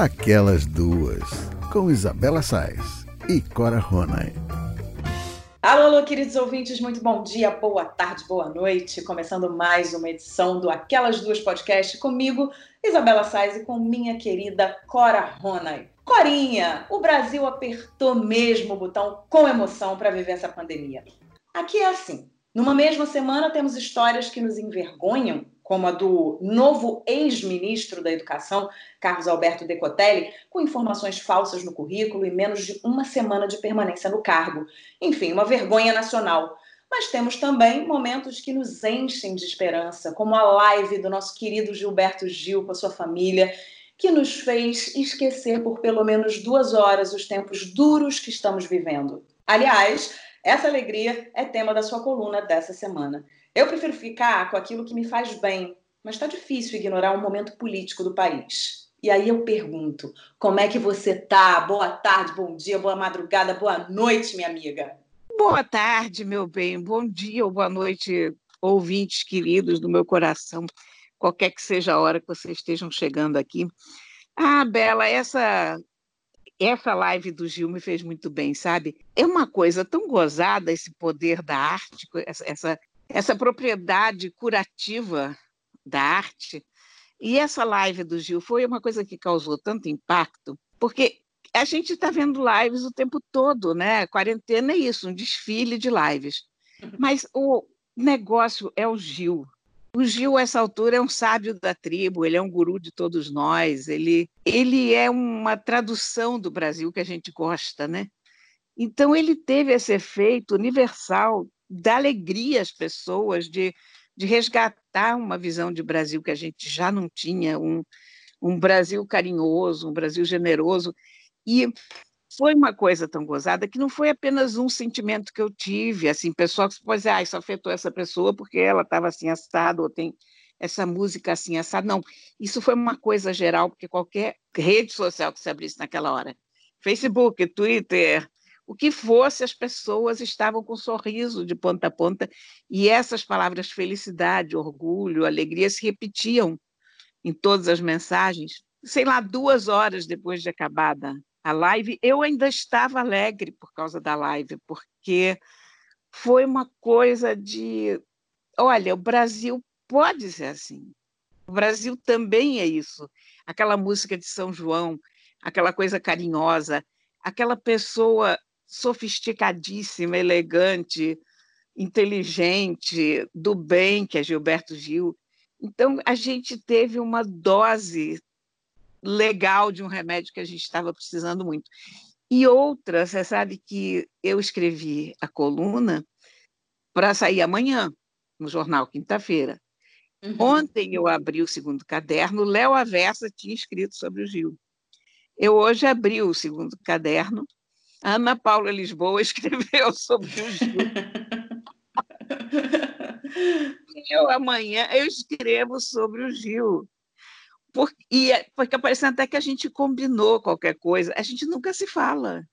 Aquelas Duas, com Isabela Sais e Cora Ronay. Alô, alô, queridos ouvintes, muito bom dia, boa tarde, boa noite. Começando mais uma edição do Aquelas Duas Podcast comigo, Isabela Sais, e com minha querida Cora Ronay. Corinha, o Brasil apertou mesmo o botão com emoção para viver essa pandemia. Aqui é assim: numa mesma semana temos histórias que nos envergonham como a do novo ex-ministro da Educação, Carlos Alberto Decotelli, com informações falsas no currículo e menos de uma semana de permanência no cargo. Enfim, uma vergonha nacional. Mas temos também momentos que nos enchem de esperança, como a live do nosso querido Gilberto Gil com a sua família, que nos fez esquecer por pelo menos duas horas os tempos duros que estamos vivendo. Aliás, essa alegria é tema da sua coluna dessa semana. Eu prefiro ficar com aquilo que me faz bem, mas está difícil ignorar o momento político do país. E aí eu pergunto, como é que você tá? Boa tarde, bom dia, boa madrugada, boa noite, minha amiga. Boa tarde, meu bem. Bom dia ou boa noite, ouvintes queridos do meu coração, qualquer que seja a hora que vocês estejam chegando aqui. Ah, Bela, essa essa live do Gil me fez muito bem, sabe? É uma coisa tão gozada esse poder da arte, essa, essa essa propriedade curativa da arte. E essa live do Gil foi uma coisa que causou tanto impacto, porque a gente está vendo lives o tempo todo, né? Quarentena é isso, um desfile de lives. Uhum. Mas o negócio é o Gil. O Gil, a essa altura, é um sábio da tribo, ele é um guru de todos nós, ele, ele é uma tradução do Brasil que a gente gosta, né? Então, ele teve esse efeito universal dar alegria às pessoas, de, de resgatar uma visão de Brasil que a gente já não tinha, um, um Brasil carinhoso, um Brasil generoso. E foi uma coisa tão gozada que não foi apenas um sentimento que eu tive, assim, pessoal que pode dizer, ah, isso afetou essa pessoa porque ela estava assim assada, ou tem essa música assim assada. Não, isso foi uma coisa geral, porque qualquer rede social que se abrisse naquela hora, Facebook, Twitter, o que fosse, as pessoas estavam com um sorriso de ponta a ponta, e essas palavras felicidade, orgulho, alegria se repetiam em todas as mensagens. Sei lá, duas horas depois de acabada a live, eu ainda estava alegre por causa da live, porque foi uma coisa de: olha, o Brasil pode ser assim. O Brasil também é isso. Aquela música de São João, aquela coisa carinhosa, aquela pessoa sofisticadíssima, elegante, inteligente, do bem, que é Gilberto Gil. Então, a gente teve uma dose legal de um remédio que a gente estava precisando muito. E outra, você sabe que eu escrevi a coluna para sair amanhã, no jornal, quinta-feira. Uhum. Ontem eu abri o segundo caderno, Léo Aversa tinha escrito sobre o Gil. Eu hoje abri o segundo caderno Ana Paula Lisboa escreveu sobre o Gil. eu amanhã eu escrevo sobre o Gil. Por, e é, porque parecendo até que a gente combinou qualquer coisa. A gente nunca se fala.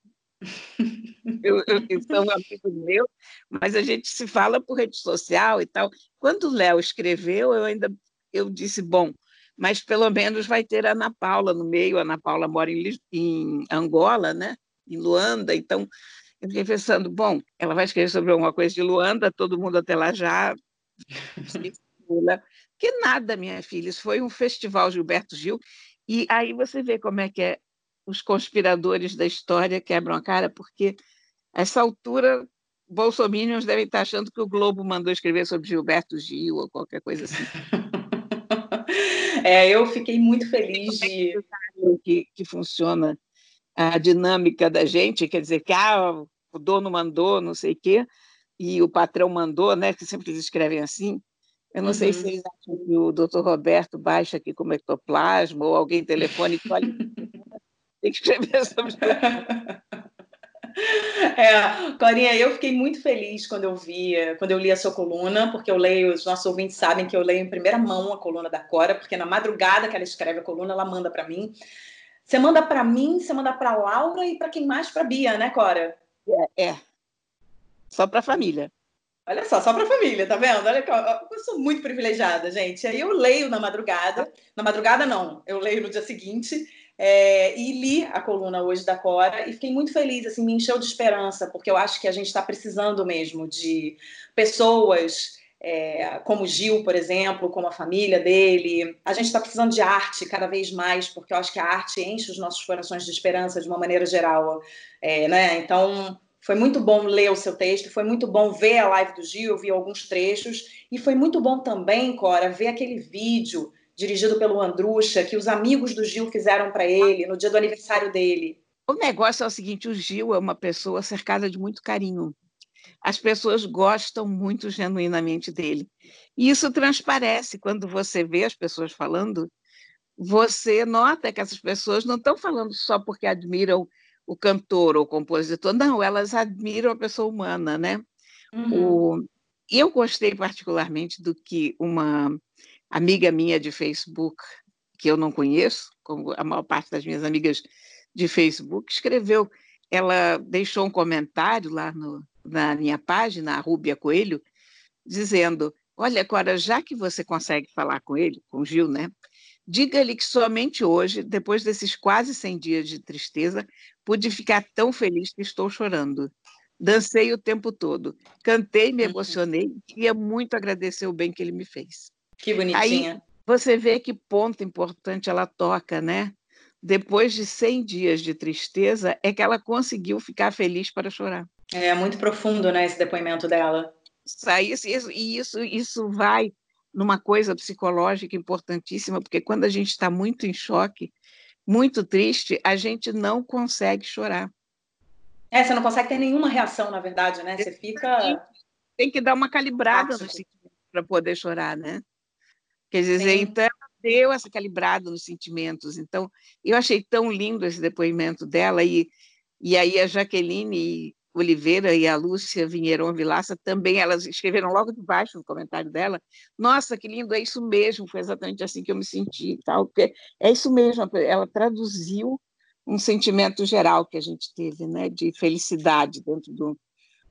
Eu, eu sou um amigo meu, mas a gente se fala por rede social e tal. Quando o Léo escreveu, eu ainda eu disse, bom, mas pelo menos vai ter a Ana Paula no meio. A Ana Paula mora em, em Angola, né? Em Luanda, então eu fiquei pensando, bom, ela vai escrever sobre alguma coisa de Luanda, todo mundo até lá já que nada, minha filha, isso foi um festival Gilberto Gil, e aí você vê como é que é os conspiradores da história quebram a cara, porque a essa altura bolsominions devem estar achando que o Globo mandou escrever sobre Gilberto Gil ou qualquer coisa assim. É, eu fiquei muito feliz é de... Que, que funciona a dinâmica da gente, quer dizer, que ah, o dono mandou, não sei o quê, e o patrão mandou, né, que sempre eles escrevem assim. Eu não uhum. sei se eles acham que o doutor Roberto baixa aqui como ectoplasma, ou alguém telefone e olha, tem que escrever sobre. É, Corinha, eu fiquei muito feliz quando eu vi, quando eu li a sua coluna, porque eu leio, os nossos ouvintes sabem que eu leio em primeira mão a coluna da Cora, porque na madrugada que ela escreve a coluna, ela manda para mim. Você manda para mim, você manda para Laura e para quem mais? Para Bia, né, Cora? É. é. Só para a família. Olha só, só para a família, tá vendo? Olha, eu sou muito privilegiada, gente. Aí eu leio na madrugada. Na madrugada, não, eu leio no dia seguinte. É, e li a coluna hoje da Cora e fiquei muito feliz, assim, me encheu de esperança, porque eu acho que a gente está precisando mesmo de pessoas é, como Gil, por exemplo, como a família dele. A gente está precisando de arte cada vez mais, porque eu acho que a arte enche os nossos corações de esperança de uma maneira geral. É, né? Então, foi muito bom ler o seu texto, foi muito bom ver a live do Gil, vi alguns trechos, e foi muito bom também, Cora, ver aquele vídeo dirigido pelo Andrucha, que os amigos do Gil fizeram para ele no dia do aniversário dele. O negócio é o seguinte: o Gil é uma pessoa cercada de muito carinho as pessoas gostam muito genuinamente dele. E isso transparece quando você vê as pessoas falando, você nota que essas pessoas não estão falando só porque admiram o cantor ou o compositor, não, elas admiram a pessoa humana, né? Uhum. O... Eu gostei particularmente do que uma amiga minha de Facebook, que eu não conheço, como a maior parte das minhas amigas de Facebook, escreveu. Ela deixou um comentário lá no, na minha página, a Rúbia Coelho, dizendo: Olha, Cora, já que você consegue falar com ele, com Gil, né? Diga-lhe que somente hoje, depois desses quase 100 dias de tristeza, pude ficar tão feliz que estou chorando. Dancei o tempo todo, cantei, me uhum. emocionei, queria muito agradecer o bem que ele me fez. Que bonitinha. Aí você vê que ponto importante ela toca, né? Depois de 100 dias de tristeza, é que ela conseguiu ficar feliz para chorar. É muito profundo, né, esse depoimento dela. Isso, isso, e isso, isso vai numa coisa psicológica importantíssima, porque quando a gente está muito em choque, muito triste, a gente não consegue chorar. É, você não consegue ter nenhuma reação, na verdade, né? Você fica. Tem que dar uma calibrada para poder chorar, né? Quer dizer, Sim. então ela deu essa calibrada nos sentimentos. Então, eu achei tão lindo esse depoimento dela, e, e aí a Jaqueline Oliveira e a Lúcia Vinheirão Vilaça também, elas escreveram logo debaixo no comentário dela, nossa, que lindo, é isso mesmo, foi exatamente assim que eu me senti, tal, porque é isso mesmo, ela traduziu um sentimento geral que a gente teve, né, de felicidade dentro do,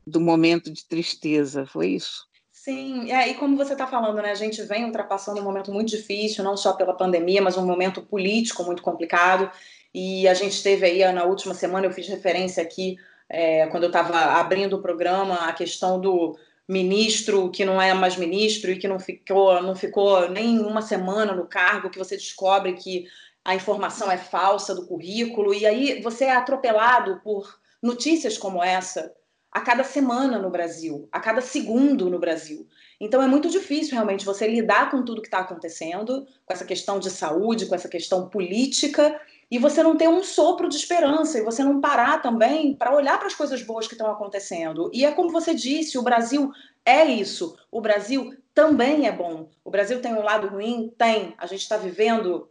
do momento de tristeza, foi isso. Sim, é, e como você está falando, né, a gente vem ultrapassando um momento muito difícil, não só pela pandemia, mas um momento político muito complicado, e a gente teve aí, na última semana, eu fiz referência aqui é, quando eu estava abrindo o programa, a questão do ministro que não é mais ministro e que não ficou, não ficou nem uma semana no cargo, que você descobre que a informação é falsa do currículo, e aí você é atropelado por notícias como essa a cada semana no Brasil, a cada segundo no Brasil. Então é muito difícil realmente você lidar com tudo que está acontecendo, com essa questão de saúde, com essa questão política, e você não ter um sopro de esperança e você não parar também para olhar para as coisas boas que estão acontecendo. E é como você disse, o Brasil é isso. O Brasil também é bom. O Brasil tem um lado ruim? Tem. A gente está vivendo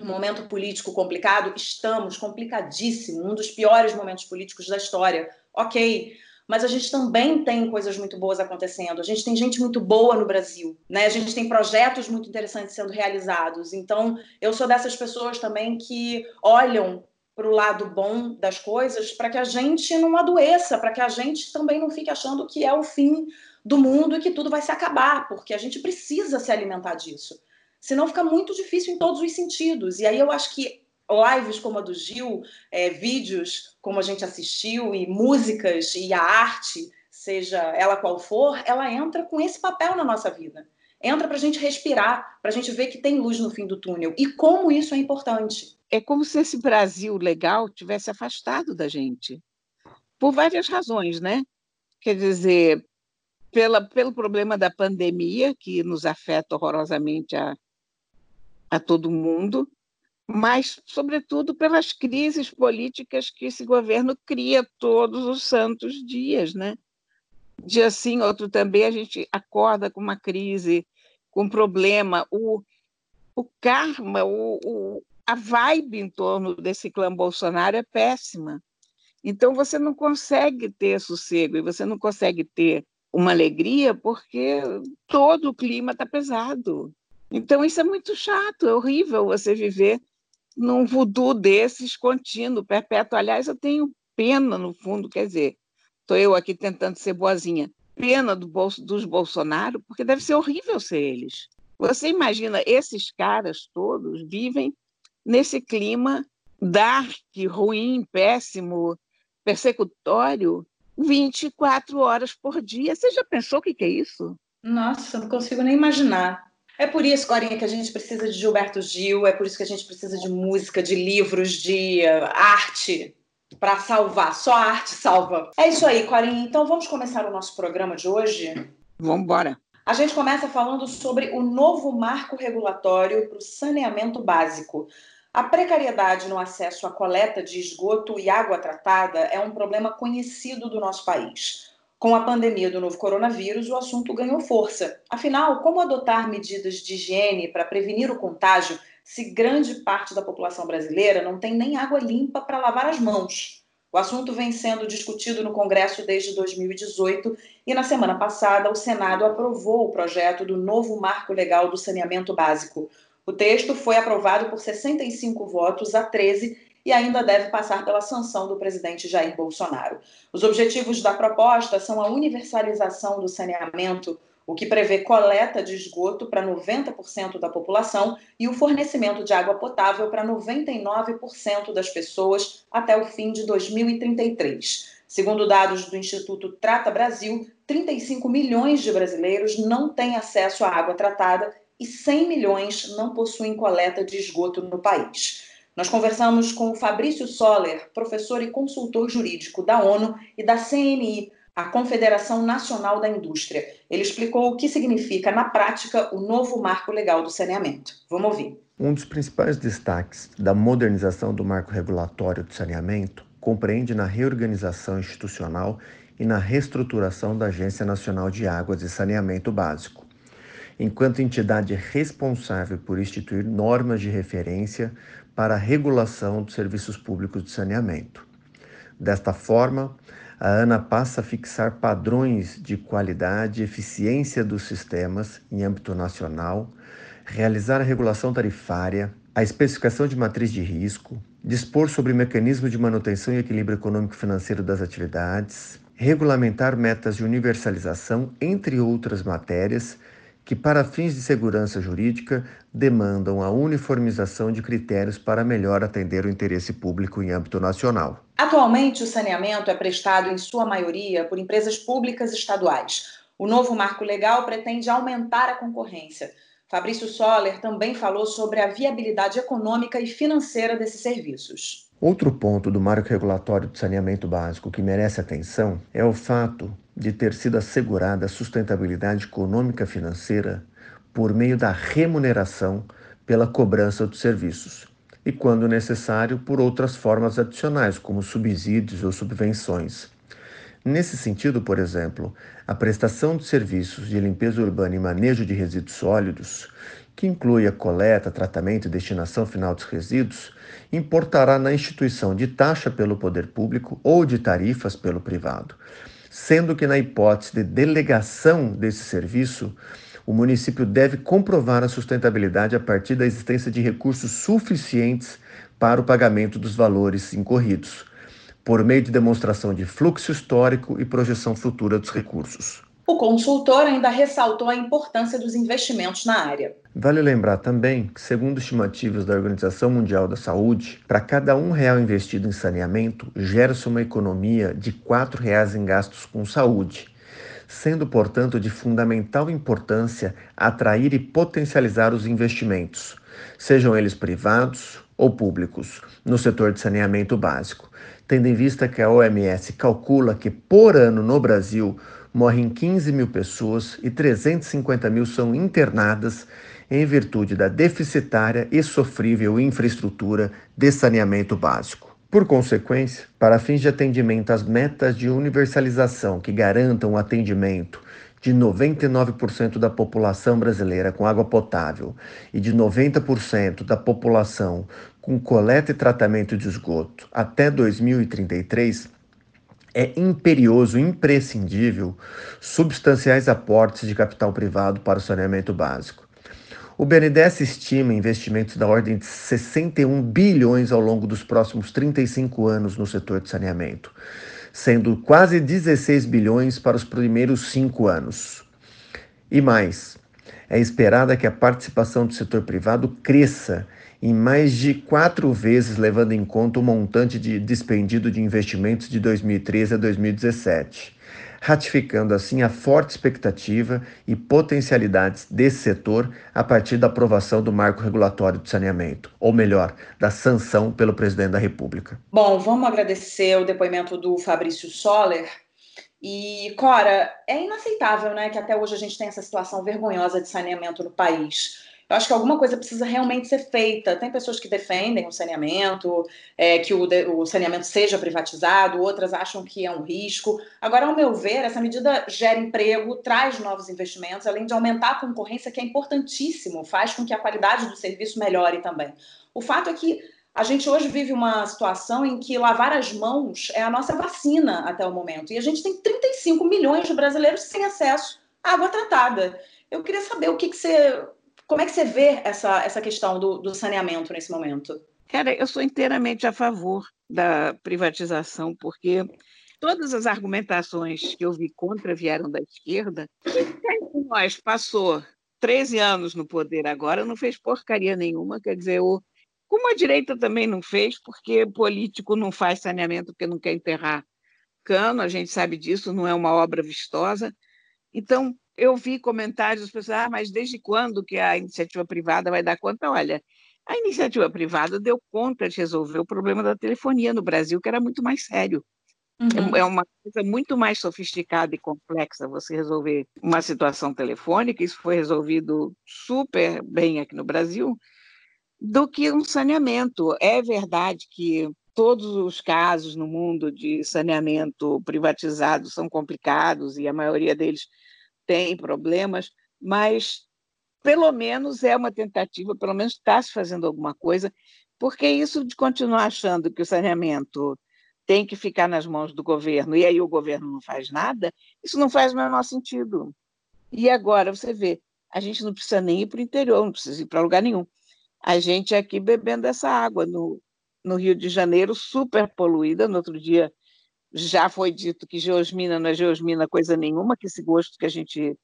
um momento político complicado? Estamos, complicadíssimo. Um dos piores momentos políticos da história. Ok mas a gente também tem coisas muito boas acontecendo. A gente tem gente muito boa no Brasil, né? A gente tem projetos muito interessantes sendo realizados. Então, eu sou dessas pessoas também que olham para o lado bom das coisas para que a gente não adoeça, para que a gente também não fique achando que é o fim do mundo e que tudo vai se acabar, porque a gente precisa se alimentar disso. Senão fica muito difícil em todos os sentidos. E aí eu acho que lives como a do Gil, é, vídeos como a gente assistiu e músicas e a arte, seja ela qual for, ela entra com esse papel na nossa vida. Entra para a gente respirar, para a gente ver que tem luz no fim do túnel. E como isso é importante. É como se esse Brasil legal tivesse afastado da gente. Por várias razões, né? Quer dizer, pela, pelo problema da pandemia, que nos afeta horrorosamente a, a todo mundo, mas, sobretudo, pelas crises políticas que esse governo cria todos os santos dias, né? Dia sim, outro também, a gente acorda com uma crise, com um problema. O, o karma, o, o, a vibe em torno desse clã Bolsonaro é péssima. Então, você não consegue ter sossego e você não consegue ter uma alegria porque todo o clima está pesado. Então, isso é muito chato, é horrível você viver num voodoo desses contínuo, perpétuo. Aliás, eu tenho pena, no fundo, quer dizer, estou eu aqui tentando ser boazinha, pena do bolso, dos Bolsonaro, porque deve ser horrível ser eles. Você imagina, esses caras todos vivem nesse clima dark, ruim, péssimo, persecutório, 24 horas por dia. Você já pensou o que, que é isso? Nossa, não consigo nem imaginar. É por isso, Corinha, que a gente precisa de Gilberto Gil, é por isso que a gente precisa de música, de livros, de arte para salvar. Só a arte salva. É isso aí, Corinha. Então vamos começar o nosso programa de hoje? Vamos embora. A gente começa falando sobre o novo marco regulatório para o saneamento básico. A precariedade no acesso à coleta de esgoto e água tratada é um problema conhecido do nosso país. Com a pandemia do novo coronavírus, o assunto ganhou força. Afinal, como adotar medidas de higiene para prevenir o contágio se grande parte da população brasileira não tem nem água limpa para lavar as mãos? O assunto vem sendo discutido no Congresso desde 2018 e, na semana passada, o Senado aprovou o projeto do novo Marco Legal do Saneamento Básico. O texto foi aprovado por 65 votos a 13 e ainda deve passar pela sanção do presidente Jair Bolsonaro. Os objetivos da proposta são a universalização do saneamento, o que prevê coleta de esgoto para 90% da população e o fornecimento de água potável para 99% das pessoas até o fim de 2033. Segundo dados do Instituto Trata Brasil, 35 milhões de brasileiros não têm acesso à água tratada e 100 milhões não possuem coleta de esgoto no país. Nós conversamos com o Fabrício Soller, professor e consultor jurídico da ONU e da CNI, a Confederação Nacional da Indústria. Ele explicou o que significa, na prática, o novo marco legal do saneamento. Vamos ouvir. Um dos principais destaques da modernização do marco regulatório do saneamento compreende na reorganização institucional e na reestruturação da Agência Nacional de Águas e Saneamento Básico enquanto entidade responsável por instituir normas de referência para a regulação dos serviços públicos de saneamento. Desta forma, a ANA passa a fixar padrões de qualidade e eficiência dos sistemas em âmbito nacional, realizar a regulação tarifária, a especificação de matriz de risco, dispor sobre mecanismos de manutenção e equilíbrio econômico-financeiro das atividades, regulamentar metas de universalização, entre outras matérias, que, para fins de segurança jurídica, demandam a uniformização de critérios para melhor atender o interesse público em âmbito nacional. Atualmente, o saneamento é prestado, em sua maioria, por empresas públicas estaduais. O novo marco legal pretende aumentar a concorrência. Fabrício Soller também falou sobre a viabilidade econômica e financeira desses serviços. Outro ponto do marco regulatório de saneamento básico que merece atenção é o fato de ter sido assegurada a sustentabilidade econômica financeira por meio da remuneração pela cobrança dos serviços e, quando necessário, por outras formas adicionais, como subsídios ou subvenções. Nesse sentido, por exemplo, a prestação de serviços de limpeza urbana e manejo de resíduos sólidos, que inclui a coleta, tratamento e destinação final dos resíduos, importará na instituição de taxa pelo poder público ou de tarifas pelo privado sendo que, na hipótese de delegação desse serviço, o município deve comprovar a sustentabilidade a partir da existência de recursos suficientes para o pagamento dos valores incorridos, por meio de demonstração de fluxo histórico e projeção futura dos recursos. O consultor ainda ressaltou a importância dos investimentos na área. Vale lembrar também que, segundo estimativas da Organização Mundial da Saúde, para cada um real investido em saneamento, gera-se uma economia de quatro reais em gastos com saúde, sendo, portanto, de fundamental importância atrair e potencializar os investimentos, sejam eles privados ou públicos, no setor de saneamento básico, tendo em vista que a OMS calcula que, por ano no Brasil, morrem 15 mil pessoas e 350 mil são internadas em virtude da deficitária e sofrível infraestrutura de saneamento básico. Por consequência, para fins de atendimento às metas de universalização que garantam o atendimento de 99% da população brasileira com água potável e de 90% da população com coleta e tratamento de esgoto até 2033, é imperioso, imprescindível, substanciais aportes de capital privado para o saneamento básico. O BNDES estima investimentos da ordem de 61 bilhões ao longo dos próximos 35 anos no setor de saneamento, sendo quase 16 bilhões para os primeiros cinco anos. E mais, é esperada que a participação do setor privado cresça em mais de quatro vezes, levando em conta o montante de despendido de investimentos de 2013 a 2017, ratificando assim a forte expectativa e potencialidades desse setor a partir da aprovação do marco regulatório de saneamento, ou melhor, da sanção pelo presidente da República. Bom, vamos agradecer o depoimento do Fabrício Soller. E, Cora, é inaceitável né, que até hoje a gente tenha essa situação vergonhosa de saneamento no país. Eu acho que alguma coisa precisa realmente ser feita. Tem pessoas que defendem o saneamento, é, que o, o, saneamento seja privatizado, outras acham que é um risco. Agora, ao meu ver, essa medida gera emprego, traz novos investimentos, além de aumentar a concorrência, que é importantíssimo, faz com que a qualidade do serviço melhore também. O fato é que a gente hoje vive uma situação em que lavar as mãos é a nossa vacina até o momento. E a gente tem 35 milhões de brasileiros sem acesso à água tratada. Eu queria saber o que, que você como é que você vê essa, essa questão do, do saneamento nesse momento? Cara, eu sou inteiramente a favor da privatização, porque todas as argumentações que eu vi contra vieram da esquerda. Quem nós passou 13 anos no poder agora, não fez porcaria nenhuma, quer dizer, o, como a direita também não fez, porque político não faz saneamento porque não quer enterrar cano, a gente sabe disso, não é uma obra vistosa. Então, eu vi comentários das pessoas, ah, mas desde quando que a iniciativa privada vai dar conta? Olha, a iniciativa privada deu conta de resolver o problema da telefonia no Brasil, que era muito mais sério. É uhum. É uma coisa muito mais sofisticada e complexa você resolver uma situação telefônica, isso foi resolvido super bem aqui no Brasil, do que um saneamento. É verdade que todos os casos no mundo de saneamento privatizado são complicados e a maioria deles tem problemas, mas pelo menos é uma tentativa, pelo menos está se fazendo alguma coisa, porque isso de continuar achando que o saneamento tem que ficar nas mãos do governo e aí o governo não faz nada, isso não faz o menor sentido. E agora você vê, a gente não precisa nem ir para o interior, não precisa ir para lugar nenhum. A gente aqui bebendo essa água no, no Rio de Janeiro, super poluída. No outro dia já foi dito que geosmina não é geosmina coisa nenhuma, que esse gosto que a gente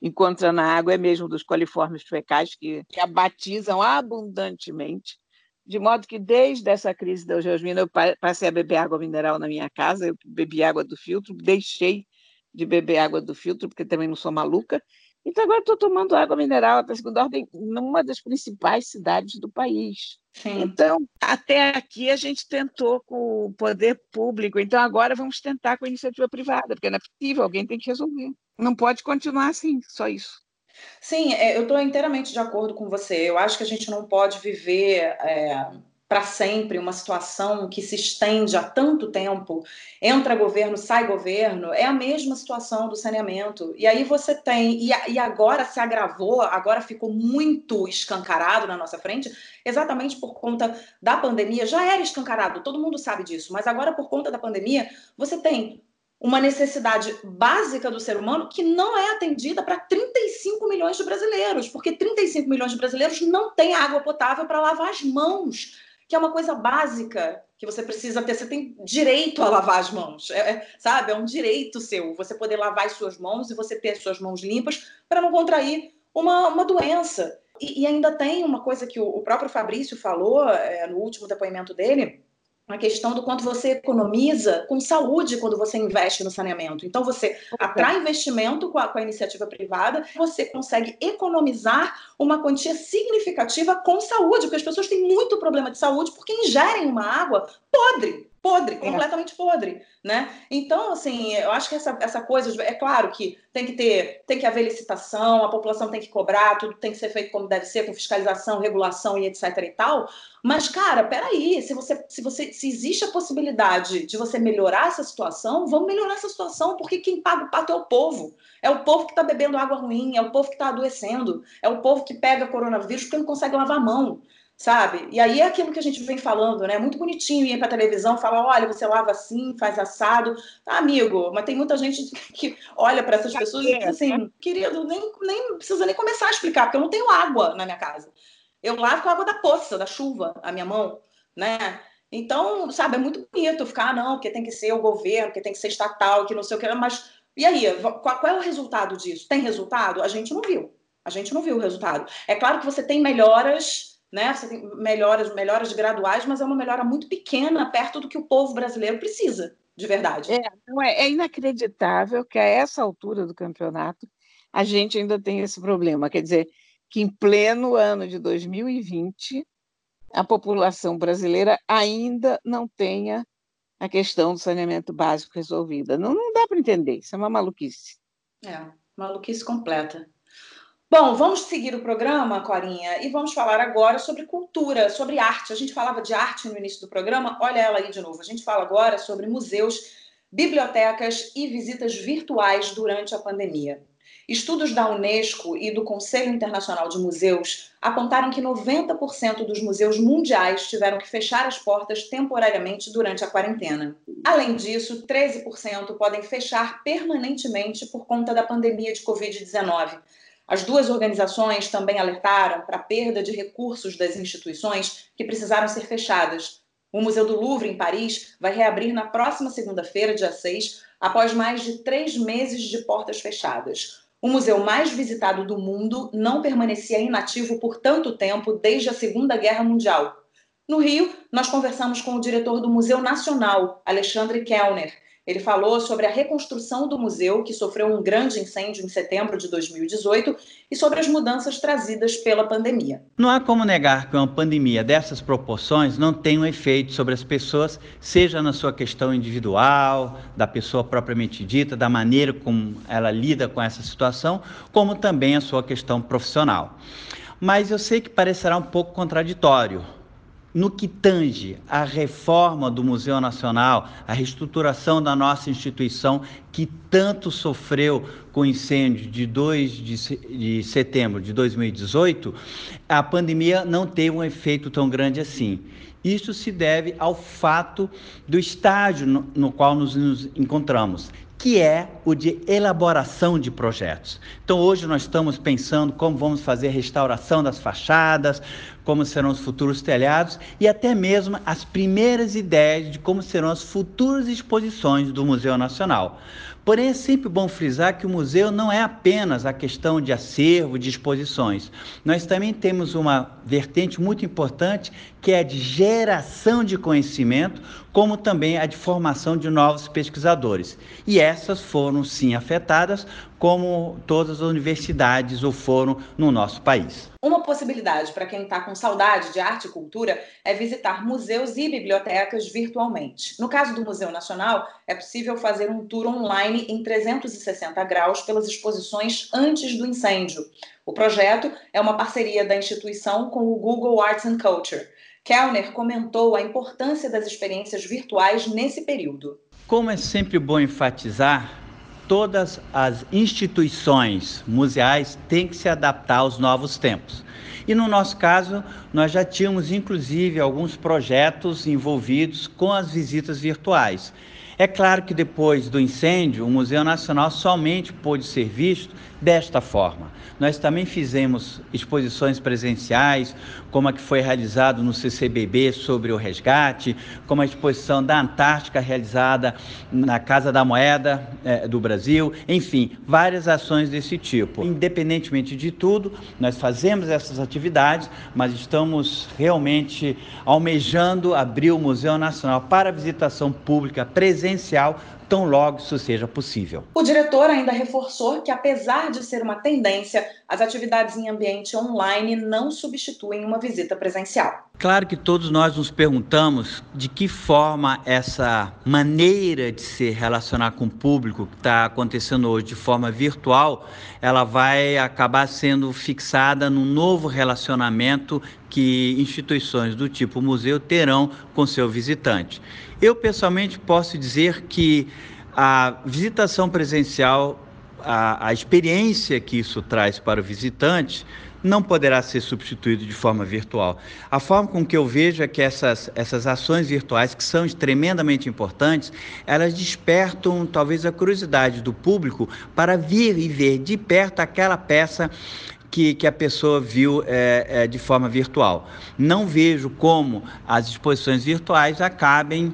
encontra na água é mesmo dos coliformes fecais, que, que a batizam abundantemente. De modo que, desde essa crise da geosmina, eu passei a beber água mineral na minha casa, eu bebi água do filtro, deixei de beber água do filtro, porque também não sou maluca, então, agora estou tomando água mineral para segunda ordem numa das principais cidades do país. Sim. Então, até aqui a gente tentou com o poder público, então agora vamos tentar com a iniciativa privada, porque não é possível, alguém tem que resolver. Não pode continuar assim, só isso. Sim, é, eu estou inteiramente de acordo com você. Eu acho que a gente não pode viver é, para sempre, uma situação que se estende há tanto tempo, entra governo, sai governo, é a mesma situação do saneamento. E aí você tem, e, e agora se agravou, agora ficou muito escancarado na nossa frente, exatamente por conta da pandemia. Já era escancarado, todo mundo sabe disso, mas agora por conta da pandemia, você tem uma necessidade básica do ser humano que não é atendida para 35 milhões de brasileiros, porque 35 milhões de brasileiros não têm água potável para lavar as mãos que é uma coisa básica que você precisa ter. Você tem direito a lavar as mãos, é, é, sabe? É um direito seu você poder lavar as suas mãos e você ter as suas mãos limpas para não contrair uma, uma doença. E, e, ainda tem uma coisa que o, o próprio Fabrício falou é, no último depoimento dele, a questão do quanto você economiza com saúde quando você investe no saneamento. Então, você atrai investimento com a, com a, iniciativa privada, você consegue economizar uma quantia significativa com saúde, porque as pessoas têm muito problema de saúde porque ingerem uma água podre podre, é. completamente podre, né? Então, assim, eu acho que essa, essa coisa, é claro que tem que ter, tem que haver licitação, a população tem que cobrar, tudo tem que ser feito como deve ser, com fiscalização, regulação e etc e tal, mas, cara, peraí, se você, se você, se existe a possibilidade de você melhorar essa situação, vamos melhorar essa situação, porque quem paga o pato é o povo, é o povo que está bebendo água ruim, é o povo que está adoecendo, é o povo que pega coronavírus porque não consegue lavar a mão, sabe? E aí é aquilo que a gente vem falando, né? Muito bonitinho ir para televisão, falar, olha, você lava assim, faz assado, ah, amigo. Mas tem muita gente que olha para essas pessoas e diz assim, querido, nem, nem precisa nem começar a explicar, porque eu não tenho água na minha casa. Eu lavo com a água da poça, da chuva, a minha mão, né? Então, sabe, é muito bonito ficar, ah, não, porque tem que ser o governo, porque tem que ser estatal, que não sei o que, mas e aí, qual é o resultado disso? Tem resultado? A gente não viu. A gente não viu o resultado. É claro que você tem melhoras né? Você tem melhoras, melhoras graduais, mas é uma melhora muito pequena perto do que o povo brasileiro precisa, de verdade. É, não é, é inacreditável que a essa altura do campeonato a gente ainda tem esse problema. Quer dizer, que em pleno ano de 2020 a população brasileira ainda não tenha a questão do saneamento básico resolvida. Não, não dá para entender, isso é uma maluquice. É, maluquice completa. Bom, vamos seguir o programa, Corinha, e vamos falar agora sobre cultura, sobre arte. A gente falava de arte no início do programa, olha ela aí de novo. A gente fala agora sobre museus, bibliotecas e visitas virtuais durante a pandemia. Estudos da Unesco e do Conselho Internacional de Museus apontaram que 90% dos museus mundiais tiveram que fechar as portas temporariamente durante a quarentena. Além disso, 13% podem fechar permanentemente por conta da pandemia de Covid-19 as duas organizações também alertaram para a perda de recursos das instituições que precisaram ser fechadas. O Museu do Louvre, em Paris, vai reabrir na próxima segunda-feira, dia 6, após mais de três meses de portas fechadas. O museu mais visitado do mundo não permanecia inativo por tanto tempo desde a Segunda Guerra Mundial. No Rio, nós conversamos com o diretor do Museu Nacional, Alexandre Kellner, ele falou sobre a reconstrução do museu, que sofreu um grande incêndio em setembro de 2018, e sobre as mudanças trazidas pela pandemia. Não há como negar que uma pandemia dessas proporções não tem um efeito sobre as pessoas, seja na sua questão individual, da pessoa propriamente dita, da maneira como ela lida com essa situação, como também a sua questão profissional. Mas eu sei que parecerá um pouco contraditório no que tange a reforma do Museu Nacional, a reestruturação da nossa instituição, que tanto sofreu com o incêndio de 2 de setembro de 2018, a pandemia não teve um efeito tão grande assim. Isso se deve ao fato do estágio no, no qual nos, nos encontramos, que é o de elaboração de projetos. Então, hoje nós estamos pensando como vamos fazer a restauração das fachadas, como serão os futuros telhados e até mesmo as primeiras ideias de como serão as futuras exposições do Museu Nacional. Porém, é sempre bom frisar que o museu não é apenas a questão de acervo, de exposições. Nós também temos uma vertente muito importante que é a de geração de conhecimento, como também a de formação de novos pesquisadores. E essas foram sim afetadas, como todas as universidades o foram no nosso país. Uma possibilidade para quem está com saudade de arte e cultura é visitar museus e bibliotecas virtualmente. No caso do Museu Nacional, é possível fazer um tour online em 360 graus pelas exposições antes do incêndio. O projeto é uma parceria da instituição com o Google Arts and Culture. Kellner comentou a importância das experiências virtuais nesse período. Como é sempre bom enfatizar, todas as instituições museais têm que se adaptar aos novos tempos. E no nosso caso, nós já tínhamos inclusive alguns projetos envolvidos com as visitas virtuais. É claro que depois do incêndio, o Museu Nacional somente pôde ser visto desta forma. Nós também fizemos exposições presenciais, como a que foi realizada no CCBB sobre o resgate, como a exposição da Antártica realizada na Casa da Moeda eh, do Brasil, enfim, várias ações desse tipo. Independentemente de tudo, nós fazemos essas atividades, mas estamos realmente almejando abrir o Museu Nacional para visitação pública presencial tão logo isso seja possível. O diretor ainda reforçou que, apesar de ser uma tendência, as atividades em ambiente online não substituem uma visita presencial. Claro que todos nós nos perguntamos de que forma essa maneira de se relacionar com o público que está acontecendo hoje de forma virtual, ela vai acabar sendo fixada num novo relacionamento que instituições do tipo museu terão com seu visitante. Eu pessoalmente posso dizer que a visitação presencial, a, a experiência que isso traz para o visitante, não poderá ser substituído de forma virtual. A forma com que eu vejo é que essas, essas ações virtuais, que são tremendamente importantes, elas despertam talvez a curiosidade do público para vir e ver de perto aquela peça que, que a pessoa viu é, é, de forma virtual. Não vejo como as exposições virtuais acabem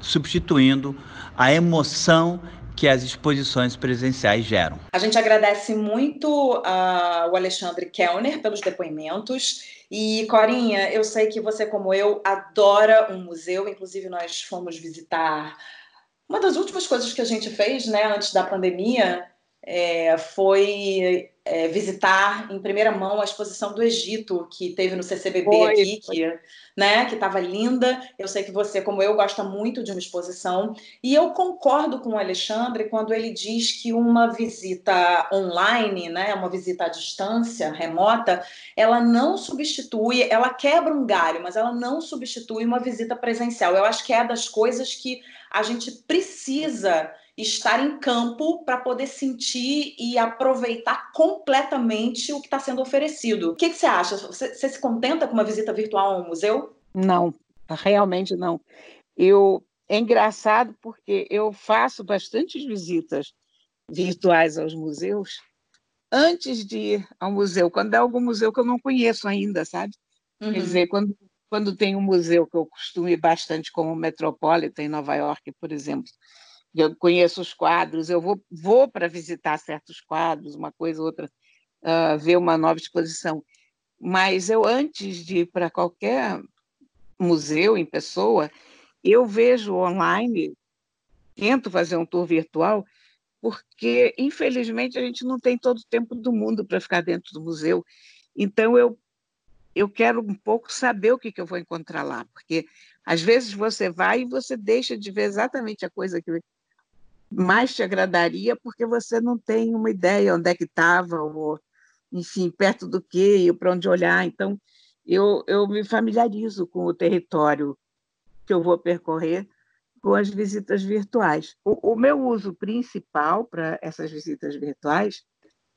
substituindo a emoção que as exposições presenciais geram. A gente agradece muito uh, o Alexandre Kellner pelos depoimentos. E, Corinha, eu sei que você, como eu, adora um museu. Inclusive, nós fomos visitar. Uma das últimas coisas que a gente fez, né, antes da pandemia, é, foi é, visitar em primeira mão a exposição do Egito que teve no CCBB foi, aqui, foi. que né, que estava linda. Eu sei que você, como eu, gosta muito de uma exposição e eu concordo com o Alexandre quando ele diz que uma visita online, né, uma visita à distância, remota, ela não substitui, ela quebra um galho, mas ela não substitui uma visita presencial. Eu acho que é das coisas que a gente precisa estar em campo para poder sentir e aproveitar completamente o que está sendo oferecido. O que, que você acha? Você, você, se contenta com uma visita virtual a um museu? Não, realmente não. Eu é engraçado porque eu faço bastantes visitas virtuais aos museus antes de ir ao museu, quando é algum museu que eu não conheço ainda, sabe? Uhum. Quer dizer, quando, quando tem um museu que eu costumo ir bastante, como o Metropolitan em Nova York, por exemplo, eu conheço os quadros, eu vou, vou para visitar certos quadros, uma coisa ou outra, uh, ver uma nova exposição. Mas eu, antes de ir para qualquer museu em pessoa, eu vejo online, tento fazer um tour virtual, porque, infelizmente, a gente não tem todo o tempo do mundo para ficar dentro do museu. Então, eu, eu quero um pouco saber o que, que eu vou encontrar lá, porque às vezes você vai e você deixa de ver exatamente a coisa que mais te agradaria, porque você não tem uma ideia onde é que estava, ou, enfim, perto do que, para onde olhar. Então, eu, eu me familiarizo com o território que eu vou percorrer com as visitas virtuais. O, o meu uso principal para essas visitas virtuais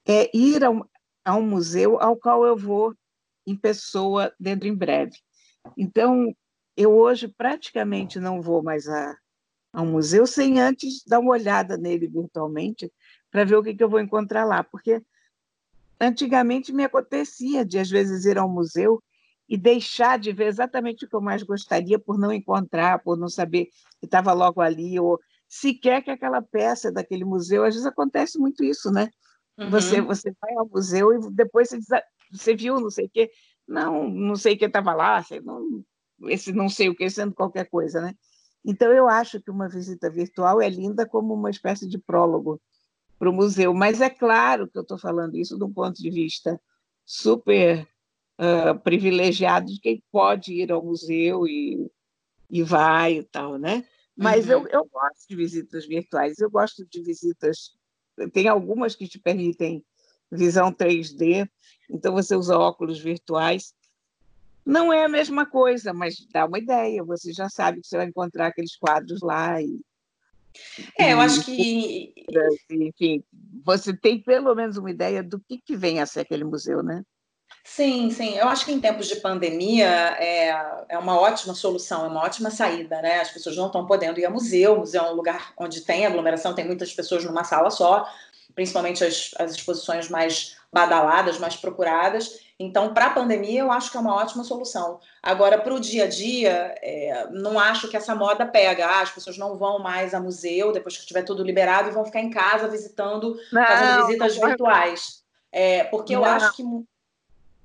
é ir a um, a um museu ao qual eu vou em pessoa dentro em breve. Então, eu hoje praticamente não vou mais a, a um museu sem antes dar uma olhada nele virtualmente para ver o que, que eu vou encontrar lá, porque antigamente me acontecia de às vezes ir ao museu e deixar de ver exatamente o que eu mais gostaria por não encontrar, por não saber que estava logo ali, ou sequer que aquela peça daquele museu, às vezes acontece muito isso, né? Uhum. Você, você vai ao museu e depois você, diz, você viu não sei o quê, não, não sei o que estava lá, não, esse não sei o que, sendo qualquer coisa, né? Então, eu acho que uma visita virtual é linda como uma espécie de prólogo para o museu, mas é claro que eu estou falando isso de um ponto de vista super uh, privilegiado de quem pode ir ao museu e, e vai e tal, né? Mas uhum. eu, eu gosto de visitas virtuais, eu gosto de visitas. Tem algumas que te permitem visão 3D, então você usa óculos virtuais. Não é a mesma coisa, mas dá uma ideia. Você já sabe que você vai encontrar aqueles quadros lá. E, é, eu acho que. Enfim, você tem pelo menos uma ideia do que, que vem a ser aquele museu, né? Sim, sim. Eu acho que em tempos de pandemia é, é uma ótima solução, é uma ótima saída, né? As pessoas não estão podendo ir a museu. O museu é um lugar onde tem aglomeração, tem muitas pessoas numa sala só, principalmente as, as exposições mais badaladas, mais procuradas. Então, para a pandemia, eu acho que é uma ótima solução. Agora, para o dia a dia, é, não acho que essa moda pega. Ah, as pessoas não vão mais a museu depois que tiver tudo liberado e vão ficar em casa visitando, não, fazendo visitas virtuais. É, porque não. eu acho que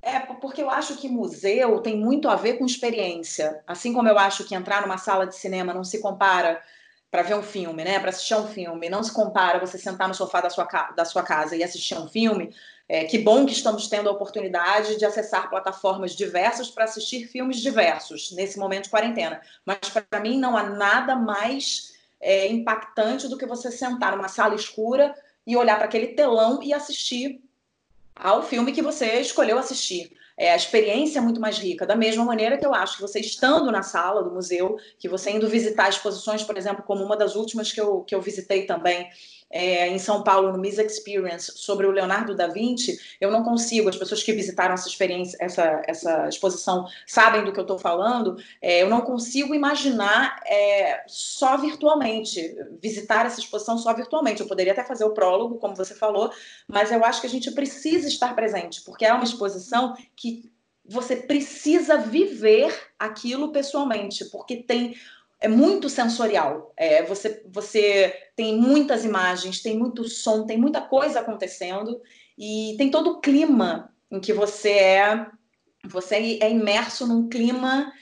é porque eu acho que museu tem muito a ver com experiência. Assim como eu acho que entrar numa sala de cinema não se compara para ver um filme, né? Para assistir um filme, não se compara você sentar no sofá da sua, da sua casa e assistir a um filme. É, que bom que estamos tendo a oportunidade de acessar plataformas diversas para assistir filmes diversos nesse momento de quarentena. Mas para mim não há nada mais é, impactante do que você sentar numa sala escura e olhar para aquele telão e assistir ao filme que você escolheu assistir. É, a experiência é muito mais rica, da mesma maneira que eu acho que você estando na sala do museu, que você indo visitar exposições, por exemplo, como uma das últimas que eu, que eu visitei também, é, em São Paulo, no Miss Experience, sobre o Leonardo da Vinci, eu não consigo, as pessoas que visitaram essa experiência, essa, essa exposição, sabem do que eu estou falando, é, eu não consigo imaginar é, só virtualmente, visitar essa exposição só virtualmente. Eu poderia até fazer o prólogo, como você falou, mas eu acho que a gente precisa estar presente, porque é uma exposição que você precisa viver aquilo pessoalmente, porque tem é muito sensorial. É, você, você tem muitas imagens, tem muito som, tem muita coisa acontecendo e tem todo o clima em que você é você é imerso num clima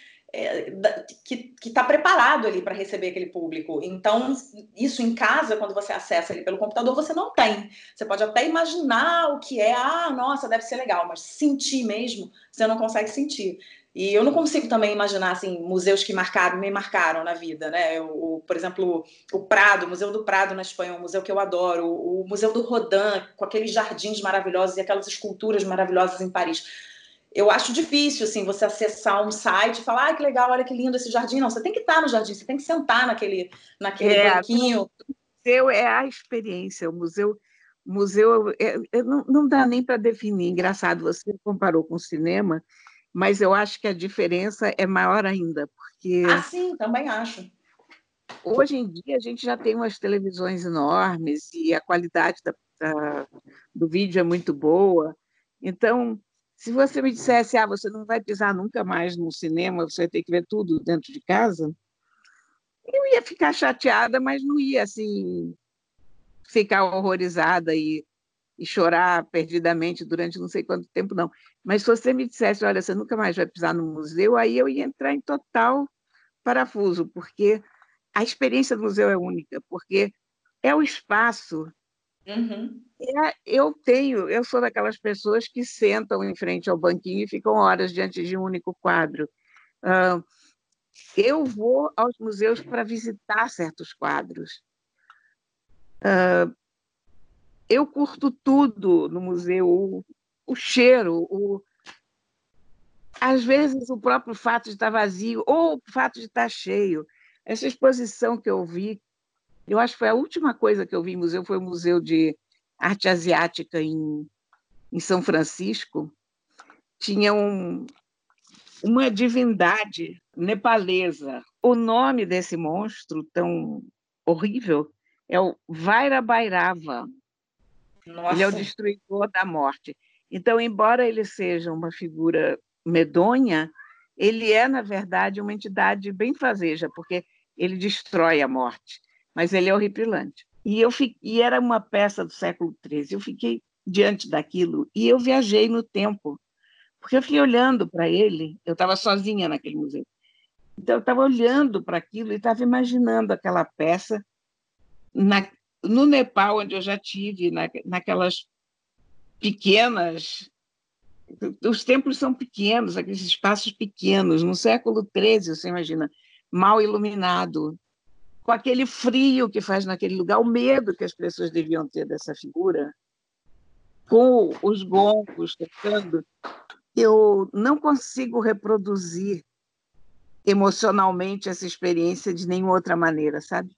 que está preparado ali para receber aquele público. Então, isso em casa, quando você acessa ele pelo computador, você não tem. Você pode até imaginar o que é, ah, nossa, deve ser legal, mas sentir mesmo, você não consegue sentir. E eu não consigo também imaginar assim museus que marcaram, me marcaram na vida, né? O, por exemplo, o Prado, o Museu do Prado na Espanha, um museu que eu adoro, o Museu do Rodin, com aqueles jardins maravilhosos e aquelas esculturas maravilhosas em Paris eu acho difícil assim você acessar um site e falar, ah, que legal, olha que lindo esse jardim. Não, você tem que estar no jardim, você tem que sentar naquele, naquele é, banquinho. O museu é a experiência, o museu, museu é, é, não, não dá nem para definir. Engraçado, você comparou com o cinema, mas eu acho que a diferença é maior ainda, porque. Ah, sim, também acho. Hoje em dia a gente já tem umas televisões enormes e a qualidade da, da, do vídeo é muito boa. Então, se você me dissesse, ah, você não vai pisar nunca mais no cinema, você vai ter que ver tudo dentro de casa, eu ia ficar chateada, mas não ia assim ficar horrorizada e, e chorar perdidamente durante não sei quanto tempo, não. Mas se você me dissesse, olha, você nunca mais vai pisar no museu, aí eu ia entrar em total parafuso, porque a experiência do museu é única, porque é o espaço Uhum. É, eu tenho, eu sou daquelas pessoas que sentam em frente ao banquinho e ficam horas diante de um único quadro. Uh, eu vou aos museus para visitar certos quadros. Uh, eu curto tudo no museu, o, o cheiro, o, às vezes o próprio fato de estar vazio ou o fato de estar cheio. Essa exposição que eu vi eu acho que foi a última coisa que eu vi em museu, foi o Museu de Arte Asiática em, em São Francisco. Tinha um, uma divindade nepalesa. O nome desse monstro tão horrível é o Vairabhairava. Nossa. Ele é o destruidor da morte. Então, embora ele seja uma figura medonha, ele é, na verdade, uma entidade bem fazeja, porque ele destrói a morte mas ele é horripilante. E, eu fi... e era uma peça do século XIII. Eu fiquei diante daquilo e eu viajei no tempo, porque eu fiquei olhando para ele. Eu estava sozinha naquele museu. Então, eu estava olhando para aquilo e estava imaginando aquela peça na... no Nepal, onde eu já tive, na... naquelas pequenas. Os templos são pequenos, aqueles espaços pequenos. No século XIII, você imagina, mal iluminado, com aquele frio que faz naquele lugar, o medo que as pessoas deviam ter dessa figura, com os gongos tocando, eu não consigo reproduzir emocionalmente essa experiência de nenhuma outra maneira, sabe?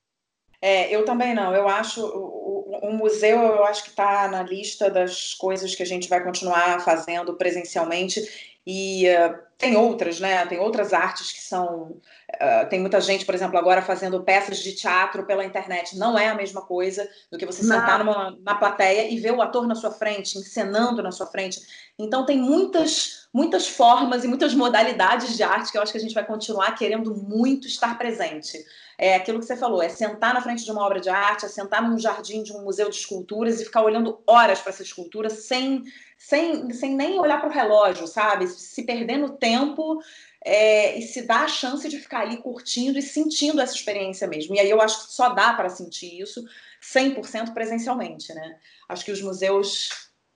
É, eu também não. Eu acho o, o museu, eu acho que está na lista das coisas que a gente vai continuar fazendo presencialmente e uh, tem outras, né? Tem outras artes que são Uh, tem muita gente, por exemplo, agora fazendo peças de teatro pela internet. Não é a mesma coisa do que você Não. sentar numa, na plateia e ver o ator na sua frente, encenando na sua frente. Então, tem muitas, muitas formas e muitas modalidades de arte que eu acho que a gente vai continuar querendo muito estar presente. É aquilo que você falou, é sentar na frente de uma obra de arte, é sentar num jardim de um museu de esculturas e ficar olhando horas para essa escultura sem, sem, sem nem olhar para o relógio, sabe? Se perdendo tempo é, e se dá a chance de ficar ali curtindo e sentindo essa experiência mesmo. E aí eu acho que só dá para sentir isso 100% presencialmente, né? Acho que os museus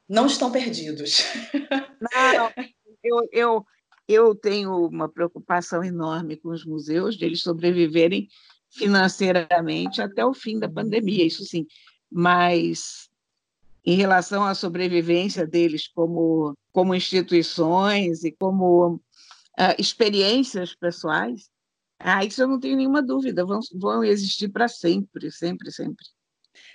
não estão perdidos. Não, eu, eu, eu tenho uma preocupação enorme com os museus, de eles sobreviverem financeiramente até o fim da pandemia, isso sim. Mas em relação à sobrevivência deles como, como instituições e como uh, experiências pessoais, ah, isso eu não tenho nenhuma dúvida, vão, vão existir para sempre, sempre, sempre.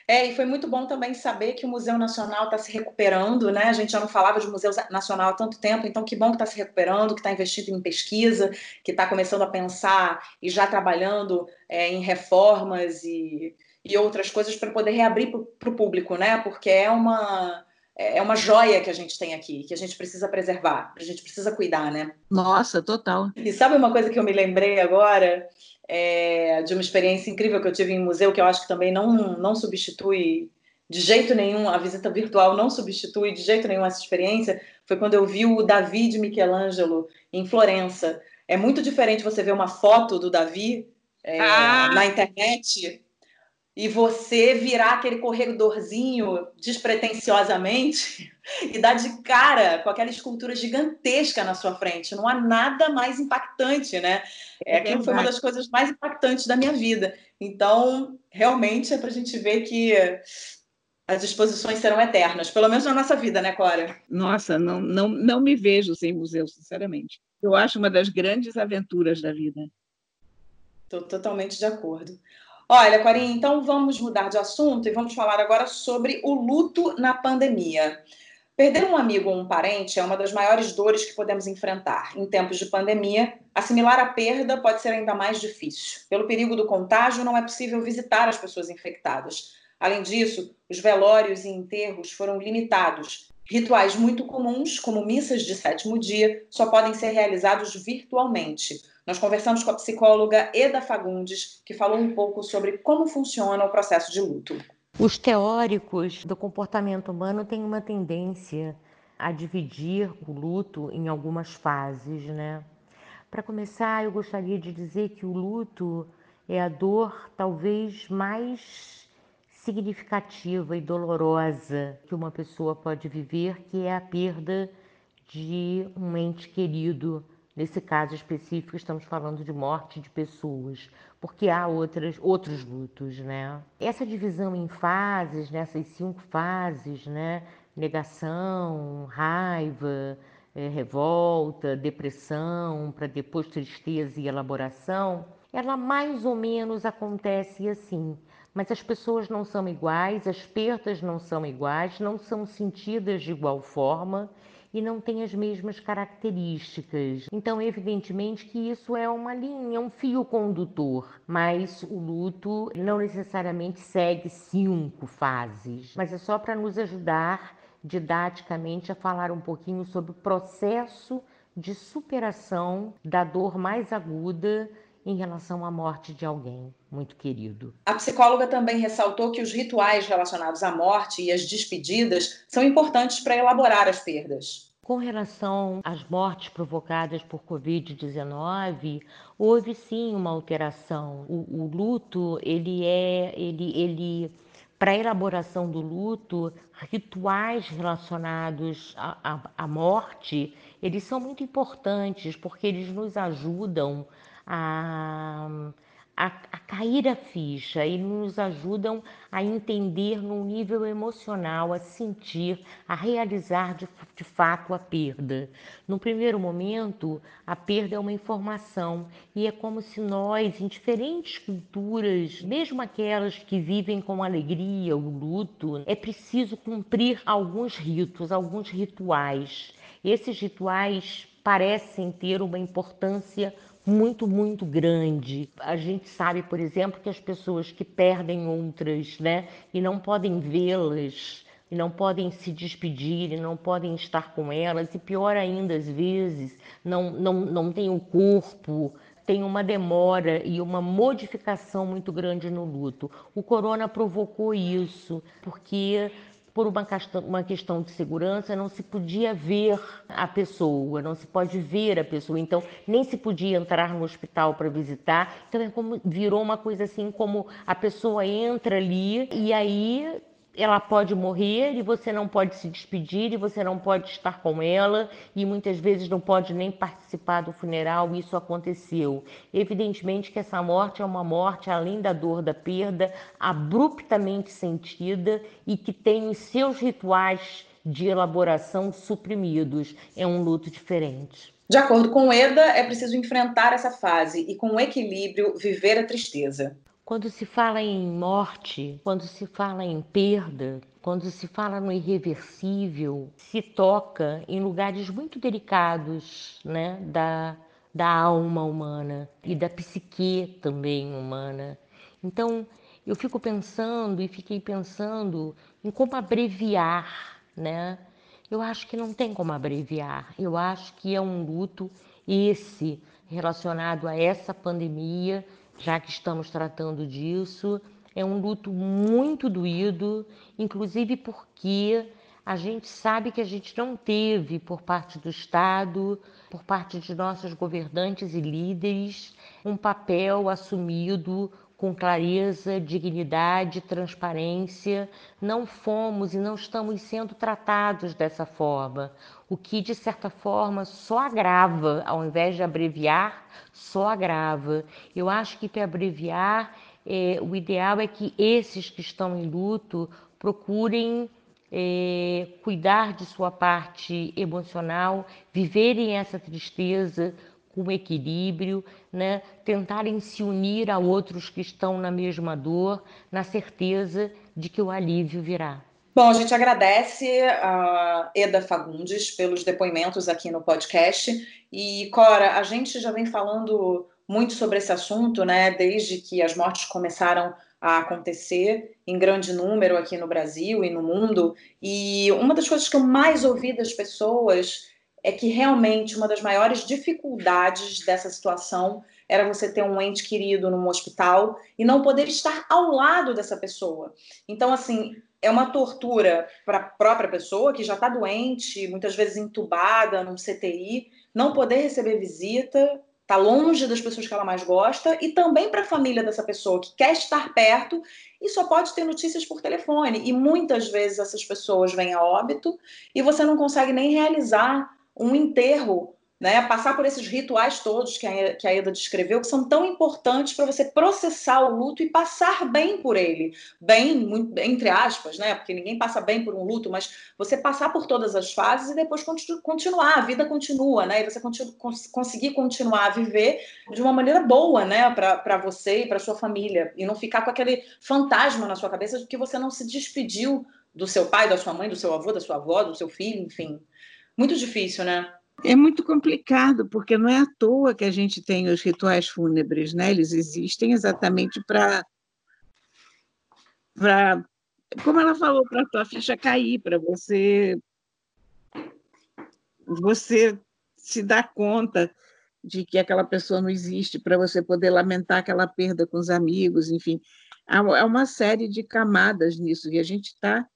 É, e foi muito bom também saber que o Museu Nacional está se recuperando, né? A gente já não falava de Museu Nacional há tanto tempo, então que bom que está se recuperando, que está investindo em pesquisa, que está começando a pensar e já trabalhando é, em reformas e, e outras coisas para poder reabrir para o público, né? Porque é uma é uma joia que a gente tem aqui, que a gente precisa preservar, a gente precisa cuidar, né? Nossa, total. E sabe uma coisa que eu me lembrei agora? É, de uma experiência incrível que eu tive em museu, que eu acho que também não, não substitui de jeito nenhum, a visita virtual não substitui de jeito nenhum essa experiência, foi quando eu vi o Davi de Michelangelo em Florença. É muito diferente você ver uma foto do Davi é, ah. na internet e você virar aquele corredorzinho despretensiosamente e dar de cara com aquela escultura gigantesca na sua frente. Não há nada mais impactante, né? É, aquilo foi uma das coisas mais impactantes da minha vida. Então, realmente é para a gente ver que as exposições serão eternas, pelo menos na nossa vida, né, Cora? Nossa, não, não, não me vejo sem museu, sinceramente. Eu acho uma das grandes aventuras da vida. Estou totalmente de acordo. Olha, Corinha, então vamos mudar de assunto e vamos falar agora sobre o luto na pandemia. Perder um amigo ou um parente é uma das maiores dores que podemos enfrentar. Em tempos de pandemia, assimilar a perda pode ser ainda mais difícil. Pelo perigo do contágio, não é possível visitar as pessoas infectadas. Além disso, os velórios e enterros foram limitados. Rituais muito comuns, como missas de sétimo dia, só podem ser realizados virtualmente. Nós conversamos com a psicóloga Eda Fagundes, que falou um pouco sobre como funciona o processo de luto. Os teóricos do comportamento humano têm uma tendência a dividir o luto em algumas fases, né? Para começar, eu gostaria de dizer que o luto é a dor talvez mais significativa e dolorosa que uma pessoa pode viver, que é a perda de um ente querido, Nesse caso específico, estamos falando de morte de pessoas, porque há outras, outros lutos, né? Essa divisão em fases, nessas cinco fases, né? Negação, raiva, é, revolta, depressão, para depois tristeza e elaboração, ela mais ou menos acontece assim. Mas as pessoas não são iguais, as perdas não são iguais, não são sentidas de igual forma e não tem as mesmas características. Então, evidentemente que isso é uma linha, um fio condutor, mas o luto não necessariamente segue cinco fases, mas é só para nos ajudar didaticamente a falar um pouquinho sobre o processo de superação da dor mais aguda em relação à morte de alguém muito querido. A psicóloga também ressaltou que os rituais relacionados à morte e as despedidas são importantes para elaborar as perdas. Com relação às mortes provocadas por Covid-19, houve sim uma alteração. O, o, luto, ele é, ele, ele para a elaboração do luto, rituais relacionados à, à, à morte, eles são muito importantes porque eles nos ajudam a, a, a, cair a ficha e nos ajudam a entender no nível emocional, a sentir, a realizar de, de fato a perda. No primeiro momento, a perda é uma informação e é como se nós, em diferentes culturas, mesmo aquelas que vivem com alegria o luto, é preciso cumprir alguns ritos, alguns rituais. Esses rituais parecem ter uma importância muito, muito grande. A gente sabe, por exemplo, que as pessoas que perdem outras, né, e não podem vê-las, e não podem se despedir, e não podem estar com elas, e pior ainda, às vezes, não, não, não tem o corpo, tem uma demora e uma modificação muito grande no luto. O corona provocou isso, porque por uma questão, uma questão de segurança, não se podia ver a pessoa, não se pode ver a pessoa, então nem se podia entrar no hospital para visitar. Então é como virou uma coisa assim como a pessoa entra ali e aí ela pode morrer e você não pode se despedir e você não pode estar com ela e muitas vezes não pode nem participar do funeral. Isso aconteceu. Evidentemente que essa morte é uma morte além da dor da perda, abruptamente sentida e que tem os seus rituais de elaboração suprimidos. É um luto diferente. De acordo com Eda, é preciso enfrentar essa fase e, com equilíbrio, viver a tristeza. Quando se fala em morte, quando se fala em perda, quando se fala no irreversível, se toca em lugares muito delicados né, da, da alma humana e da psique também humana. Então, eu fico pensando e fiquei pensando em como abreviar né? Eu acho que não tem como abreviar. Eu acho que é um luto esse relacionado a essa pandemia, já que estamos tratando disso, é um luto muito doído, inclusive porque a gente sabe que a gente não teve por parte do Estado, por parte de nossos governantes e líderes, um papel assumido com clareza, dignidade, transparência. Não fomos e não estamos sendo tratados dessa forma, o que de certa forma só agrava, ao invés de abreviar, só agrava. Eu acho que para abreviar, é, o ideal é que esses que estão em luto procurem é, cuidar de sua parte emocional, viverem essa tristeza com equilíbrio, né? tentarem se unir a outros que estão na mesma dor, na certeza de que o alívio virá. Bom, a gente agradece a Eda Fagundes pelos depoimentos aqui no podcast. E, Cora, a gente já vem falando muito sobre esse assunto, né, desde que as mortes começaram a acontecer em grande número aqui no Brasil e no mundo. E uma das coisas que eu mais ouvi das pessoas é que realmente uma das maiores dificuldades dessa situação era você ter um ente querido num hospital e não poder estar ao lado dessa pessoa. Então, assim, é uma tortura para a própria pessoa que já está doente, muitas vezes entubada num CTI, não poder receber visita está longe das pessoas que ela mais gosta e também para a família dessa pessoa que quer estar perto e só pode ter notícias por telefone. E muitas vezes essas pessoas vêm a óbito e você não consegue nem realizar um enterro né, passar por esses rituais todos que a, Eda descreveu, que são tão importantes para você processar o luto e passar bem por ele. Bem, entre aspas, né? Porque ninguém passa bem por um luto, mas você passar por todas as fases e depois continu, continuar, a vida continua, né? E você continu, cons, conseguir continuar a viver de uma maneira boa, né? Para você e para sua família. E não ficar com aquele fantasma na sua cabeça de que você não se despediu do seu pai, da sua mãe, do seu avô, da sua avó, do seu filho, enfim. Muito difícil, né? É muito complicado, porque não é à toa que a gente tem os rituais fúnebres, né? Eles existem exatamente para. Pra, como ela falou, para a tua ficha cair, para você. Você se dar conta de que aquela pessoa não existe, para você poder lamentar aquela perda com os amigos, enfim. Há uma série de camadas nisso, e a gente está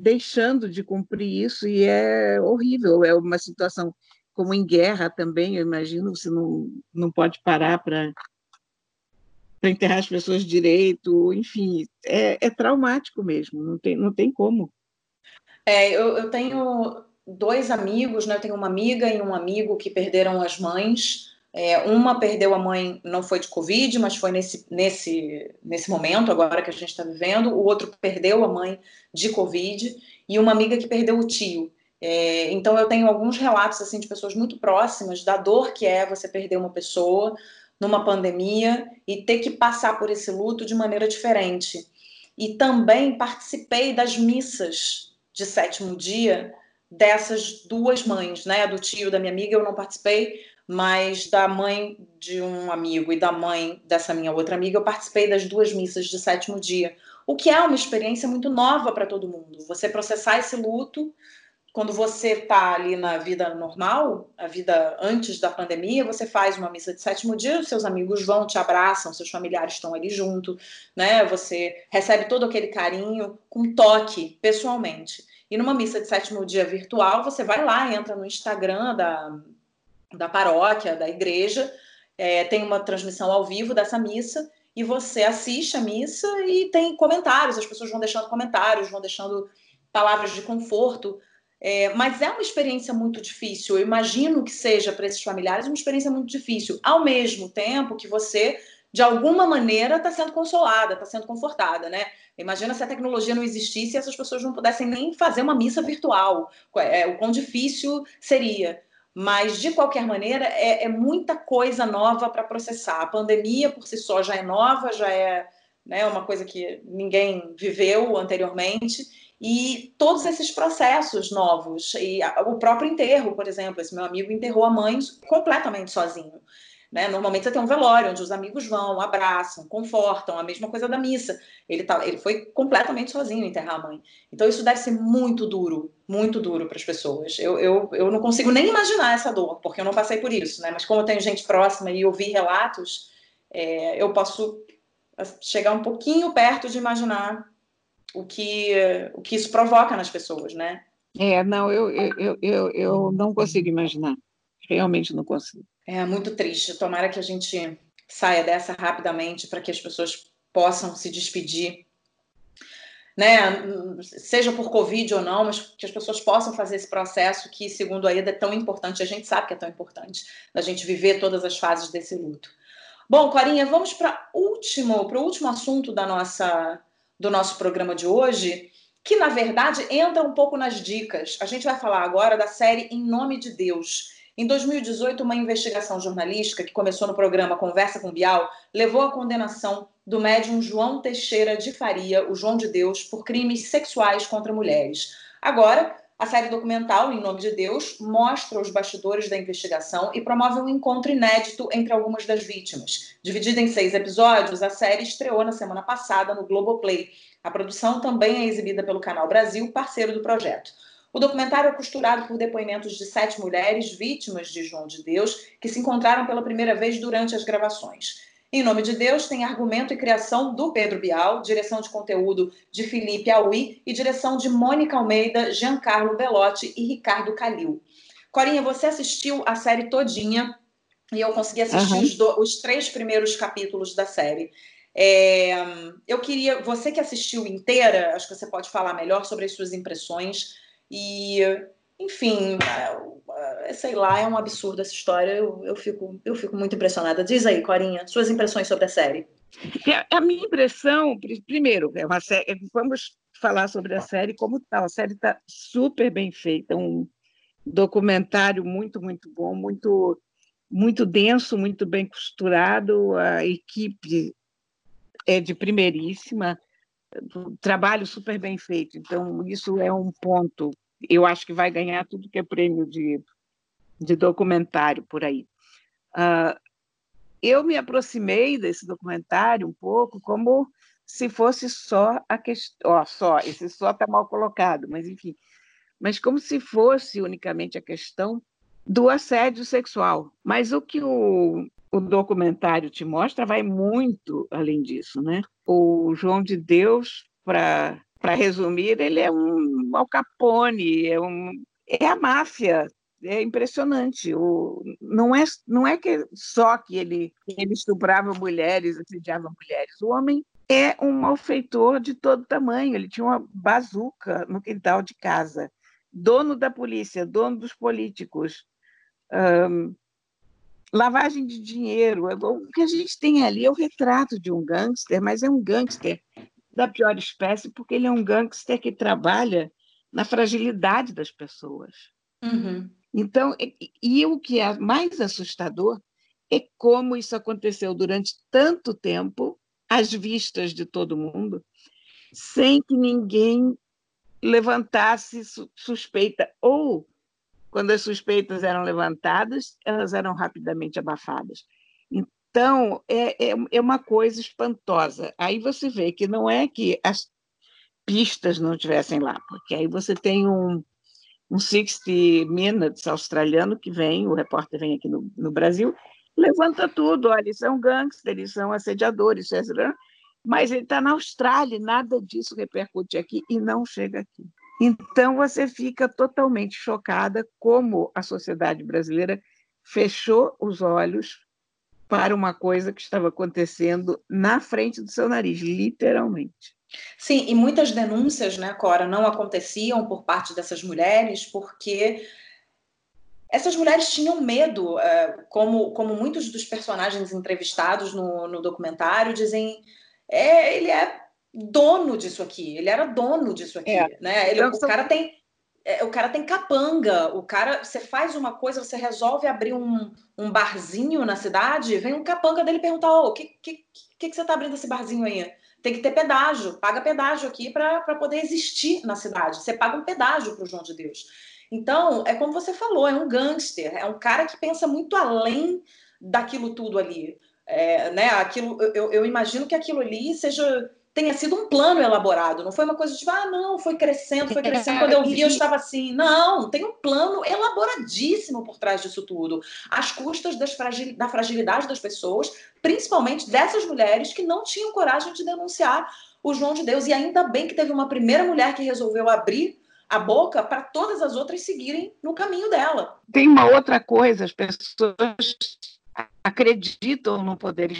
deixando de cumprir isso e é horrível. É uma situação como em guerra também, eu imagino, você não, não pode parar para enterrar as pessoas direito, enfim, é, é, traumático mesmo, não tem, não tem como. É, eu, eu tenho dois amigos, né? Eu tenho uma amiga e um amigo que perderam as mães. É, uma perdeu a mãe, não foi de Covid, mas foi nesse, nesse, nesse momento agora que a gente está vivendo. O outro perdeu a mãe de Covid e uma amiga que perdeu o tio. É, então eu tenho alguns relatos assim de pessoas muito próximas da dor que é você perder uma pessoa numa pandemia e ter que passar por esse luto de maneira diferente. E também participei das missas de sétimo dia dessas duas mães, né? Do tio da minha amiga eu não participei, mas da mãe de um amigo e da mãe dessa minha outra amiga eu participei das duas missas de sétimo dia, o que é uma experiência muito nova para todo mundo. Você processar esse luto quando você está ali na vida normal, a vida antes da pandemia, você faz uma missa de sétimo dia, seus amigos vão, te abraçam, seus familiares estão ali junto, né? Você recebe todo aquele carinho com toque, pessoalmente. E numa missa de sétimo dia virtual, você vai lá, entra no Instagram da, da paróquia, da igreja, é, tem uma transmissão ao vivo dessa missa, e você assiste a missa e tem comentários, as pessoas vão deixando comentários, vão deixando palavras de conforto é, mas é uma experiência muito difícil. Eu imagino que seja para esses familiares uma experiência muito difícil, ao mesmo tempo que você, de alguma maneira, está sendo consolada, está sendo confortada, né? Imagina se a tecnologia não existisse e essas pessoas não pudessem nem fazer uma missa virtual, é, o quão difícil seria. Mas, de qualquer maneira, é, é muita coisa nova para processar. A pandemia, por si só, já é nova, já é né, uma coisa que ninguém viveu anteriormente e todos esses processos novos e o próprio enterro, por exemplo, esse meu amigo enterrou a mãe completamente sozinho. Né? Normalmente você tem um velório onde os amigos vão, abraçam, confortam, a mesma coisa da missa. Ele, tá, ele foi completamente sozinho enterrar a mãe. Então isso deve ser muito duro, muito duro para as pessoas. Eu, eu, eu não consigo nem imaginar essa dor, porque eu não passei por isso, né? Mas como eu tenho gente próxima e ouvi relatos, é, eu posso chegar um pouquinho perto de imaginar o que, o que isso provoca nas pessoas, né? É, não, eu, eu, eu, eu não consigo imaginar. Realmente não consigo. É muito triste. Tomara que a gente saia dessa rapidamente para que as pessoas possam se despedir, né? Seja por Covid ou não, mas que as pessoas possam fazer esse processo que, segundo a Eda, é tão importante. A gente sabe que é tão importante da gente viver todas as fases desse luto. Bom, Corinha, vamos para último, para o último assunto da nossa, do nosso programa de hoje, que na verdade entra um pouco nas dicas. A gente vai falar agora da série Em Nome de Deus. Em 2018, uma investigação jornalística que começou no programa Conversa com Bial levou à condenação do médium João Teixeira de Faria, o João de Deus, por crimes sexuais contra mulheres. Agora, a série documental Em Nome de Deus mostra os bastidores da investigação e promove um encontro inédito entre algumas das vítimas. Dividida em seis episódios, a série estreou na semana passada no Globoplay. A produção também é exibida pelo Canal Brasil, parceiro do projeto. O documentário é costurado por depoimentos de sete mulheres vítimas de João de Deus que se encontraram pela primeira vez durante as gravações. Em Nome de Deus tem argumento e criação do Pedro Bial, direção de conteúdo de Felipe Aui e direção de Mônica Almeida, Giancarlo Belotti e Ricardo Calil. Corinha, você assistiu a série todinha e eu consegui assistir uhum. os, do, os, três primeiros capítulos da série. É, eu queria, você que assistiu inteira, acho que você pode falar melhor sobre as suas impressões. E, enfim, é, é, sei lá, é um absurdo essa história. Eu, eu, fico, eu fico muito impressionada. Diz aí, Corinha, suas impressões sobre a série. A minha impressão, primeiro, é uma série, vamos falar sobre a série como tal. A série está super bem feita, um documentário muito, muito bom, muito, muito denso, muito bem costurado. A equipe é de primeiríssima trabalho super bem feito. Então, isso é um ponto. Eu acho que vai ganhar tudo que é prêmio de, de documentário por aí. Uh, eu me aproximei desse documentário um pouco como se fosse só a questão. Oh, só, esse só está mal colocado, mas enfim. Mas como se fosse unicamente a questão do assédio sexual. Mas o que o, o documentário te mostra vai muito além disso, né? O João de Deus, para resumir, ele é um Al Capone, é, um, é a máfia, é impressionante. O, não, é, não é que só que ele, ele estuprava mulheres, assediava mulheres. O homem é um malfeitor de todo tamanho. Ele tinha uma bazuca no quintal de casa. Dono da polícia, dono dos políticos. Um, lavagem de dinheiro. É o que a gente tem ali é o retrato de um gangster, mas é um gangster da pior espécie, porque ele é um gangster que trabalha na fragilidade das pessoas. Uhum. Então, e, e o que é mais assustador é como isso aconteceu durante tanto tempo, às vistas de todo mundo, sem que ninguém levantasse suspeita ou quando as suspeitas eram levantadas, elas eram rapidamente abafadas. Então, é, é, é uma coisa espantosa. Aí você vê que não é que as pistas não estivessem lá, porque aí você tem um, um 60 Minutes australiano que vem, o repórter vem aqui no, no Brasil, levanta tudo, olha, eles são gangsters, eles são assediadores, etc. Mas ele está na Austrália, nada disso repercute aqui e não chega aqui. Então você fica totalmente chocada como a sociedade brasileira fechou os olhos para uma coisa que estava acontecendo na frente do seu nariz, literalmente. Sim, e muitas denúncias, né, Cora, não aconteciam por parte dessas mulheres, porque essas mulheres tinham medo, eh, como, como muitos dos personagens entrevistados no, no documentário dizem, é, ele é dono disso aqui. Ele era dono disso aqui, é. né? Ele, o cara tem é, o cara tem capanga, o cara, você faz uma coisa, você resolve abrir um, um barzinho na cidade, vem um capanga dele perguntar, o oh, que, que, que, que você tá abrindo esse barzinho aí? Tem que ter pedágio, paga pedágio aqui para poder existir na cidade. Você paga um pedágio para o João de Deus. Então, é como você falou, é um gangster, é um cara que pensa muito além daquilo tudo ali. É, né, aquilo, eu, eu imagino que aquilo ali seja tenha sido um plano elaborado, não foi uma coisa de, ah, não, foi crescendo, foi crescendo, quando eu vi eu estava assim. Não, tem um plano elaboradíssimo por trás disso tudo, às custas das fragil, da fragilidade das pessoas, principalmente dessas mulheres que não tinham coragem de denunciar o João de Deus. E ainda bem que teve uma primeira mulher que resolveu abrir a boca para todas as outras seguirem no caminho dela. Tem uma outra coisa, as pessoas acreditam no poder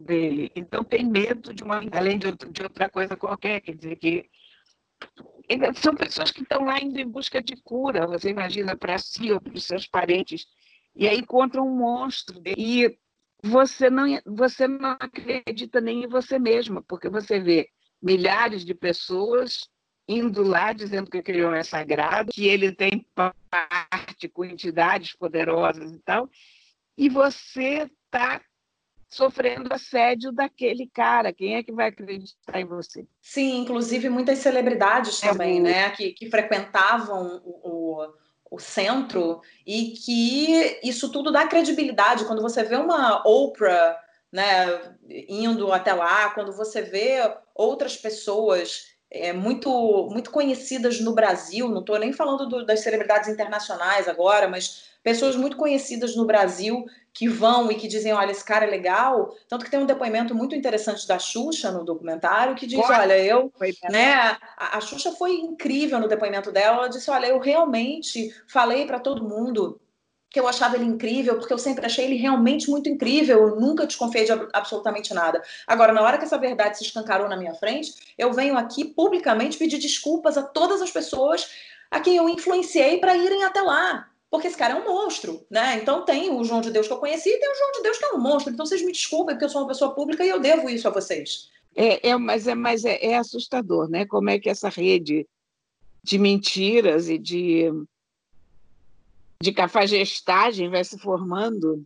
dele, então tem medo de uma, além de, de outra coisa qualquer, quer dizer que são pessoas que estão lá indo em busca de cura, você imagina, para si ou para os seus parentes, e aí encontram um monstro, e você não, você não acredita nem em você mesma, porque você vê milhares de pessoas indo lá dizendo que aquele homem é sagrado, que ele tem parte com entidades poderosas e tal, e você está sofrendo assédio daquele cara. Quem é que vai acreditar em você? Sim, inclusive muitas celebridades é também, né, que, que frequentavam o, o, o, centro e que isso tudo dá credibilidade. Quando você vê uma Oprah, né, indo até lá, quando você vê outras pessoas é, muito, muito conhecidas no Brasil, não estou nem falando do, das celebridades internacionais agora, mas pessoas muito conhecidas no Brasil que vão e que dizem, olha, esse cara é legal. Tanto que tem um depoimento muito interessante da Xuxa no documentário que diz, olha, eu, né, a, a Xuxa foi incrível no depoimento dela. Ela disse, olha, eu realmente falei para todo mundo que eu achava ele incrível, porque eu sempre achei ele realmente muito incrível, eu nunca desconfiei de absolutamente nada. Agora, na hora que essa verdade se escancarou na minha frente, eu venho aqui publicamente pedir desculpas a todas as pessoas a quem eu influenciei para irem até lá, porque esse cara é um monstro, né? Então tem o João de Deus que eu conheci e tem o João de Deus que é um monstro. Então vocês me desculpem, porque eu sou uma pessoa pública e eu devo isso a vocês. É, é mas é, mas é, é assustador, né? Como é que essa rede de mentiras e de, de cafajestagem vai se formando.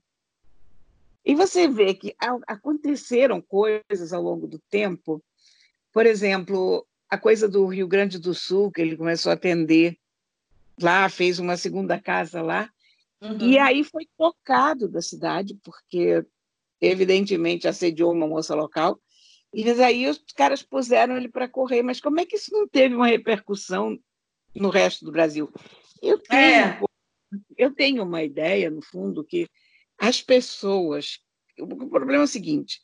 E você vê que aconteceram coisas ao longo do tempo, por exemplo, a coisa do Rio Grande do Sul, que ele começou a atender lá, fez uma segunda casa lá. Uhum. E aí foi tocado da cidade, porque evidentemente assediou uma moça local. E aí os caras puseram ele para correr. Mas como é que isso não teve uma repercussão no resto do Brasil? Eu tenho, é. eu tenho uma ideia, no fundo, que as pessoas. O problema é o seguinte: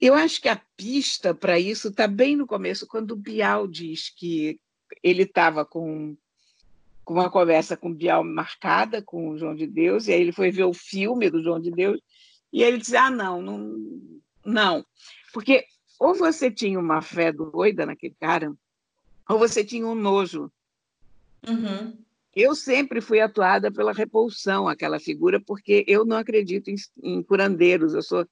eu acho que a pista para isso está bem no começo, quando o Bial diz que ele estava com com uma conversa com o Bial marcada com o João de Deus, e aí ele foi ver o filme do João de Deus, e ele disse: Ah, não, não, não. Porque ou você tinha uma fé doida naquele cara, ou você tinha um nojo. Uhum. Eu sempre fui atuada pela repulsão àquela figura, porque eu não acredito em, em curandeiros, eu sou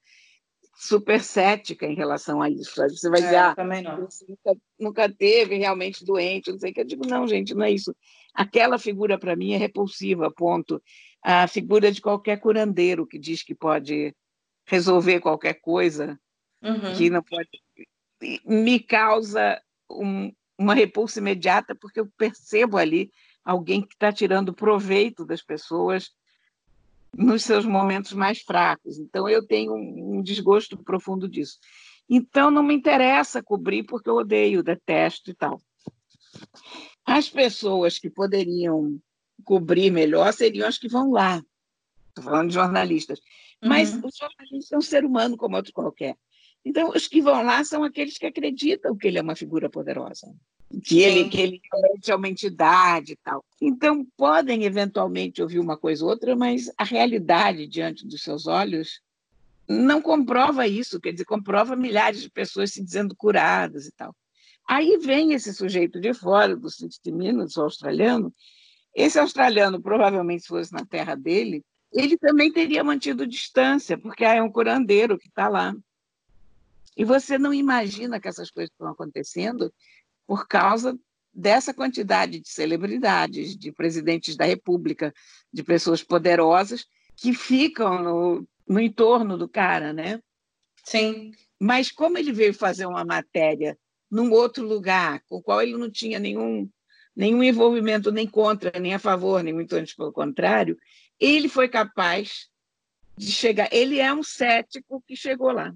super cética em relação a isso. Você vai é, dizer, ah, nunca, nunca teve realmente doente, não sei o que. Eu digo, não, gente, não é isso. Aquela figura, para mim, é repulsiva, ponto. A figura de qualquer curandeiro que diz que pode resolver qualquer coisa, uhum. que não pode. Me causa um, uma repulsa imediata, porque eu percebo ali alguém que está tirando proveito das pessoas nos seus momentos mais fracos. Então, eu tenho um, um desgosto profundo disso. Então, não me interessa cobrir, porque eu odeio, detesto e tal. As pessoas que poderiam cobrir melhor seriam as que vão lá. Estou falando de jornalistas. Mas uhum. o jornalista é um ser humano como outro qualquer. Então, os que vão lá são aqueles que acreditam que ele é uma figura poderosa, que ele, que ele realmente é uma entidade e tal. Então, podem eventualmente ouvir uma coisa ou outra, mas a realidade diante dos seus olhos não comprova isso, quer dizer, comprova milhares de pessoas se dizendo curadas e tal. Aí vem esse sujeito de fora, dos 60 Minutes, o australiano. Esse australiano, provavelmente, se fosse na terra dele, ele também teria mantido distância, porque é um curandeiro que está lá. E você não imagina que essas coisas estão acontecendo por causa dessa quantidade de celebridades, de presidentes da República, de pessoas poderosas que ficam no, no entorno do cara, né? Sim. Mas como ele veio fazer uma matéria num outro lugar, com o qual ele não tinha nenhum, nenhum envolvimento nem contra, nem a favor, nem muito antes pelo contrário, ele foi capaz de chegar. Ele é um cético que chegou lá.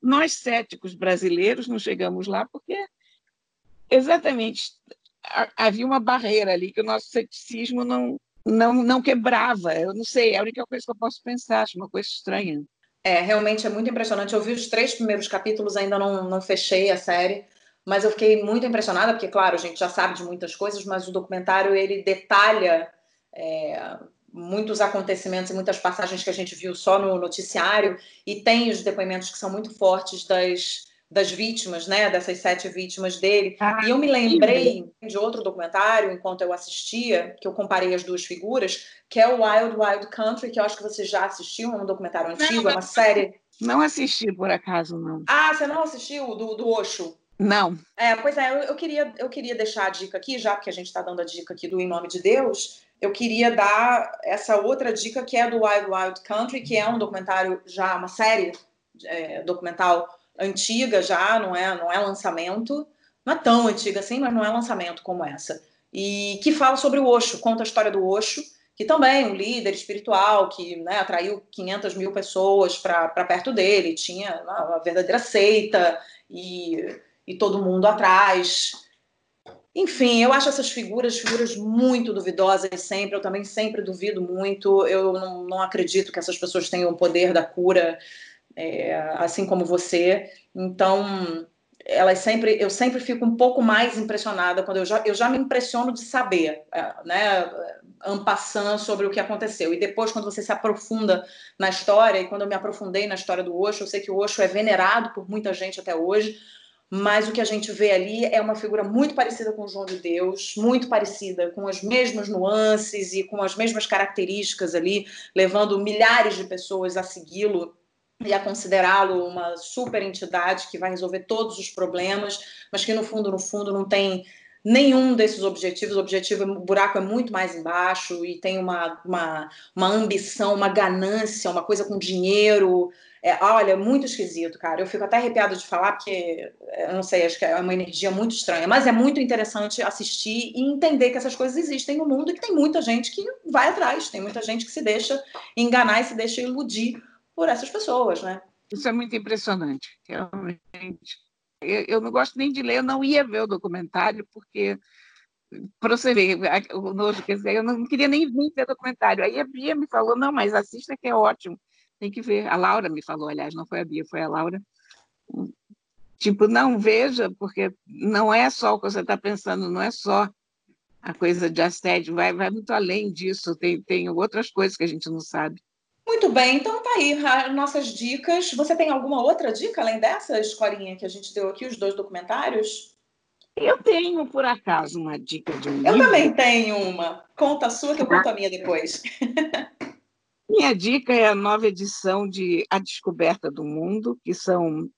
Nós, céticos brasileiros, não chegamos lá porque exatamente havia uma barreira ali que o nosso ceticismo não, não, não quebrava. Eu não sei, é a única coisa que eu posso pensar, acho uma coisa estranha. É, realmente é muito impressionante. Eu vi os três primeiros capítulos, ainda não, não fechei a série, mas eu fiquei muito impressionada, porque, claro, a gente já sabe de muitas coisas, mas o documentário ele detalha é, muitos acontecimentos e muitas passagens que a gente viu só no noticiário, e tem os depoimentos que são muito fortes das, das vítimas, né, dessas sete vítimas dele. Ah, e eu me lembrei sim. de outro documentário, enquanto eu assistia, que eu comparei as duas figuras, que é o Wild Wild Country, que eu acho que você já assistiu, é um documentário antigo, não, é uma série. Não assisti, por acaso, não. Ah, você não assistiu do, do Osho? Não. É, pois é, eu, eu, queria, eu queria deixar a dica aqui, já que a gente está dando a dica aqui do Em Nome de Deus, eu queria dar essa outra dica que é do Wild Wild Country, que é um documentário já, uma série é, documental antiga já, não é, não é lançamento, não é tão antiga assim, mas não é lançamento como essa. E que fala sobre o Osho, conta a história do Osho, que também é um líder espiritual que né, atraiu 500 mil pessoas para perto dele, tinha uma verdadeira seita e, e todo mundo atrás. Enfim, eu acho essas figuras figuras muito duvidosas sempre. Eu também sempre duvido muito. Eu não, não acredito que essas pessoas tenham o poder da cura é, assim como você. Então, elas sempre, eu sempre fico um pouco mais impressionada quando eu já, eu já me impressiono de saber, é, né, ampassando sobre o que aconteceu. E depois, quando você se aprofunda na história, e quando eu me aprofundei na história do Osho, eu sei que o Osho é venerado por muita gente até hoje, mas o que a gente vê ali é uma figura muito parecida com o João de Deus, muito parecida, com as mesmas nuances e com as mesmas características ali, levando milhares de pessoas a segui-lo e a considerá-lo uma super entidade que vai resolver todos os problemas, mas que no fundo, no fundo, não tem nenhum desses objetivos. O objetivo, o buraco é muito mais embaixo e tem uma, uma, uma ambição, uma ganância, uma coisa com dinheiro. É, olha, muito esquisito, cara. Eu fico até arrepiado de falar, porque eu não sei, acho que é uma energia muito estranha, mas é muito interessante assistir e entender que essas coisas existem no mundo e que tem muita gente que vai atrás, tem muita gente que se deixa enganar e se deixa iludir por essas pessoas, né? Isso é muito impressionante, realmente. Eu, eu não gosto nem de ler, eu não ia ver o documentário, porque, para você ver, o nojo, dizer, eu não queria nem vir ver o documentário. Aí a Bia me falou, não, mas assista que é ótimo, tem que ver. A Laura me falou, aliás, não foi a Bia, foi a Laura. Tipo, não veja, porque não é só o que você está pensando, não é só a coisa de assédio, vai, vai muito além disso, tem, tem outras coisas que a gente não sabe. Muito bem, então tá aí as nossas dicas. Você tem alguma outra dica além dessa escolinha que a gente deu aqui, os dois documentários? Eu tenho, por acaso, uma dica de um Eu livro. também tenho uma. Conta a sua que eu conto a minha depois. Minha dica é a nova edição de A Descoberta do Mundo, que são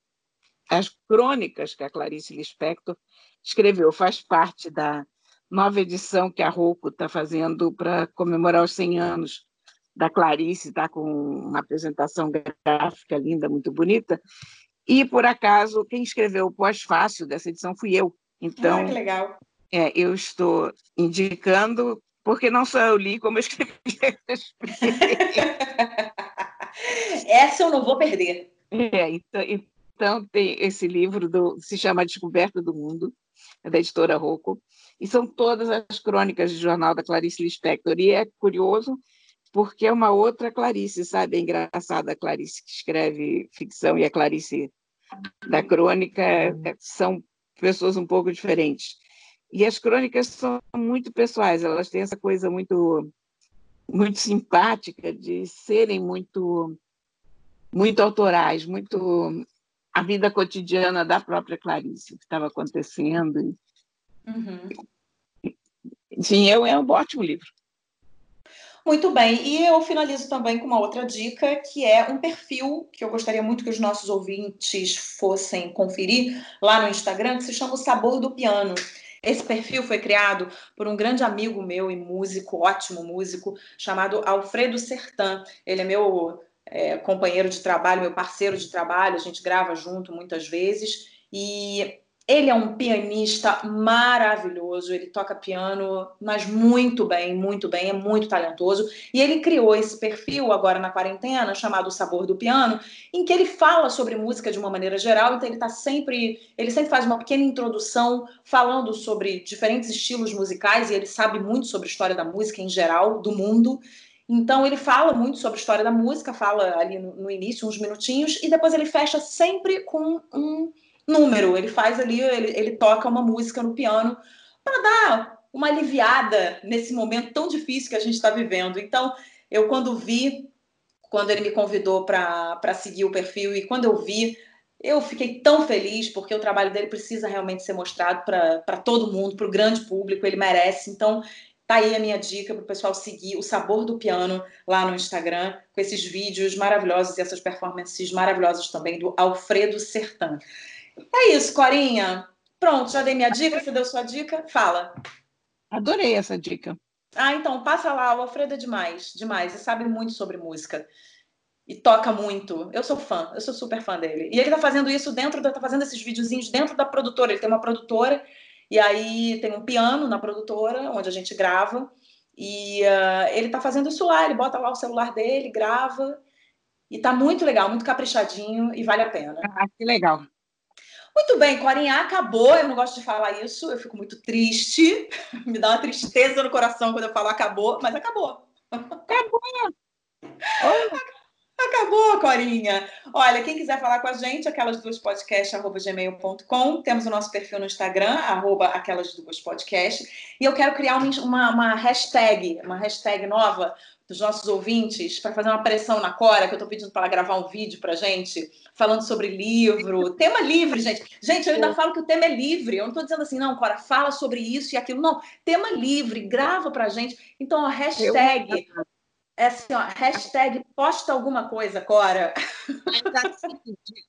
as crônicas que a Clarice Lispector escreveu. Faz parte da nova edição que a Rouco está fazendo para comemorar os 100 anos da Clarice, está com uma apresentação gráfica linda, muito bonita. E, por acaso, quem escreveu o pós-fácil dessa edição fui eu. Então, ah, que legal. É, eu estou indicando, porque não só eu li, como eu escrevi. Essa eu não vou perder. É, então, então tem esse livro, do, se chama Descoberta do Mundo, é da editora Rocco, e são todas as crônicas do jornal da Clarice Lispector. E é curioso porque é uma outra Clarice, sabe? É engraçada a Clarice que escreve ficção e a Clarice da crônica são pessoas um pouco diferentes. E as crônicas são muito pessoais, elas têm essa coisa muito muito simpática de serem muito muito autorais, muito a vida cotidiana da própria Clarice, o que estava acontecendo. Uhum. Enfim, é, é um ótimo livro. Muito bem, e eu finalizo também com uma outra dica, que é um perfil que eu gostaria muito que os nossos ouvintes fossem conferir lá no Instagram, que se chama O Sabor do Piano. Esse perfil foi criado por um grande amigo meu e músico, ótimo músico, chamado Alfredo Sertan. Ele é meu é, companheiro de trabalho, meu parceiro de trabalho, a gente grava junto muitas vezes. E Ele é um pianista maravilhoso, ele toca piano, mas muito bem, muito bem, é muito talentoso. E ele criou esse perfil agora na quarentena, chamado Sabor do Piano, em que ele fala sobre música de uma maneira geral, então ele tá sempre, ele sempre faz uma pequena introdução falando sobre diferentes estilos musicais e ele sabe muito sobre a história da música em geral do mundo. Então ele fala muito sobre a história da música, fala ali no, no início uns minutinhos e depois ele fecha sempre com um número. Ele faz ali, ele, ele toca uma música no piano para dar uma aliviada nesse momento tão difícil que a gente está vivendo. Então, eu quando vi, quando ele me convidou para seguir o perfil e quando eu vi, eu fiquei tão feliz porque o trabalho dele precisa realmente ser mostrado para todo mundo, para o grande público, ele merece. Então, tá aí a minha dica para o pessoal seguir o Sabor do Piano lá no Instagram, com esses vídeos maravilhosos e essas performances maravilhosas também do Alfredo Sertan. É isso, Corinha. Pronto, já dei minha dica, você deu sua dica? Fala. Adorei essa dica. Ah, então, passa lá, o Alfredo é demais, demais, e sabe muito sobre música. E toca muito. Eu sou fã, eu sou super fã dele. E ele tá fazendo isso dentro, da, tá fazendo esses videozinhos dentro da produtora. Ele tem uma produtora, e aí tem um piano na produtora, onde a gente grava. E uh, ele tá fazendo isso lá, ele bota lá o celular dele, grava. E tá muito legal, muito caprichadinho e vale a pena. Ah, que legal. Muito bem, Corinha, acabou. Eu não gosto de falar isso, eu fico muito triste. Me dá uma tristeza no coração quando eu falo acabou, mas acabou. Acabou. Acabou, Corinha. Olha, quem quiser falar com a gente, aquelas duas podcast, arroba gmail.com. Temos o nosso perfil no Instagram, arroba aquelas duas podcast. E eu quero criar uma, uma hashtag, uma hashtag nova dos nossos ouvintes para fazer uma pressão na Cora, que eu estou pedindo para ela gravar um vídeo para gente, falando sobre livro. Tema livre, gente. Gente, eu ainda falo que o tema é livre. Eu não estou dizendo assim, não, Cora, fala sobre isso e aquilo. Não, tema livre, grava para gente. Então, a hashtag. É assim, ó, hashtag posta alguma coisa, Cora.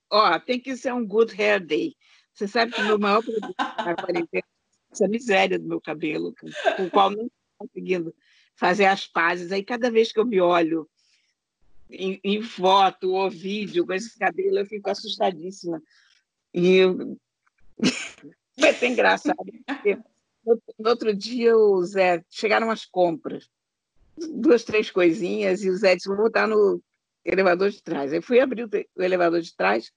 ó, tem que ser um good hair day. Você sabe que o meu maior problema na quarentena é essa miséria do meu cabelo, com o qual não estou conseguindo fazer as pazes. Aí, cada vez que eu me olho em, em foto ou vídeo com esse cabelo, eu fico assustadíssima. E vai ser engraçado. No, outro dia, o Zé, chegaram as compras, duas, três coisinhas, e o Zé disse: vou botar no elevador de trás. Aí fui abrir o elevador de trás,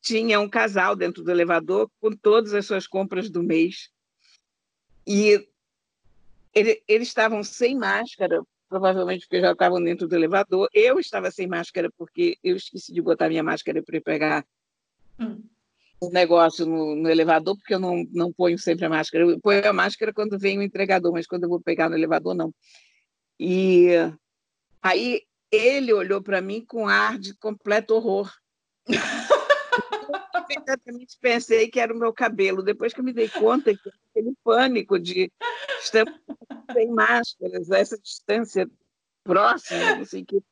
tinha um casal dentro do elevador com todas as suas compras do mês. E ele, eles estavam sem máscara, provavelmente porque já estavam dentro do elevador. Eu estava sem máscara porque eu esqueci de botar minha máscara para pegar hum. o negócio no, no, elevador, porque eu não, não ponho sempre a máscara. Eu ponho a máscara quando vem o entregador, mas quando eu vou pegar no elevador, não. E aí ele olhou para mim com ar de completo horror. imediatamente pensei que era o meu cabelo. Depois que eu me dei conta que aquele pânico de estamos sem máscaras, essa distância próxima, não sei o que.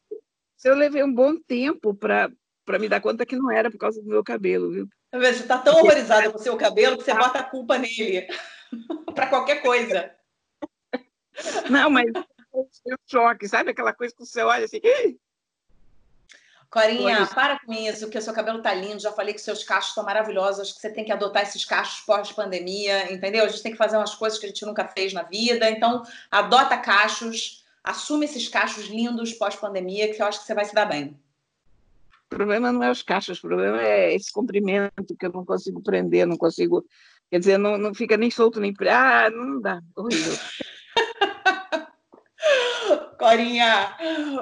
Eu levei um bom tempo para para me dar conta que não era por causa do meu cabelo, viu? Você está tão horrorizada com o seu cabelo que você bota a culpa nele para qualquer coisa. Não, mas foi um choque, sabe aquela coisa que você olha assim, Corinha, para com isso, que o seu cabelo tá lindo. Já falei que seus cachos estão maravilhosos. Que você tem que adotar esses cachos pós-pandemia, entendeu? A gente tem que fazer umas coisas que a gente nunca fez na vida. Então, adota cachos, assume esses cachos lindos pós-pandemia, que eu acho que você vai se dar bem. O problema não é os cachos, o problema é esse comprimento que eu não consigo prender, não consigo. Quer dizer, não, não fica nem solto nem. Ah, não dá, horrível. Corinha,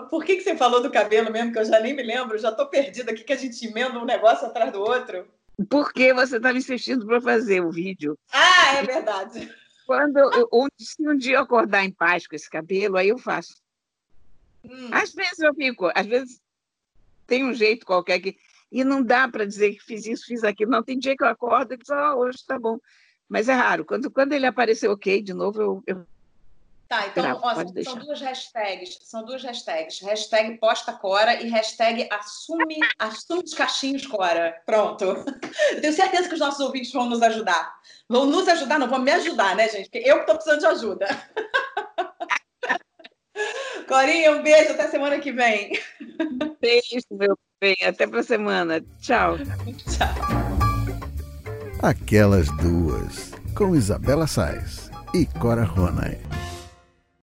por que, que você falou do cabelo mesmo, que eu já nem me lembro? Já estou perdida aqui, que a gente emenda um negócio atrás do outro. Porque você estava insistindo para fazer o vídeo. Ah, é verdade. Quando eu, se um dia eu acordar em paz com esse cabelo, aí eu faço. Hum. Às vezes eu fico, às vezes tem um jeito qualquer que. E não dá para dizer que fiz isso, fiz aquilo. Não, tem dia que eu acordo e digo, oh, hoje está bom. Mas é raro. Quando, quando ele aparecer ok de novo, eu, eu Tá, então, ó, são, são, duas hashtags. São duas hashtags. Hashtag posta Cora e hashtag assume, assume os cachinhos Cora. Pronto. Eu tenho certeza que os nossos ouvintes vão nos ajudar. Vão nos ajudar, não vão me ajudar, né, gente? Porque eu que estou precisando de ajuda. Corinha, um beijo. Até semana que vem. Beijo, meu bem. Até para semana. Tchau. Tchau. Aquelas Duas, com Isabela Sais e Cora Ronay.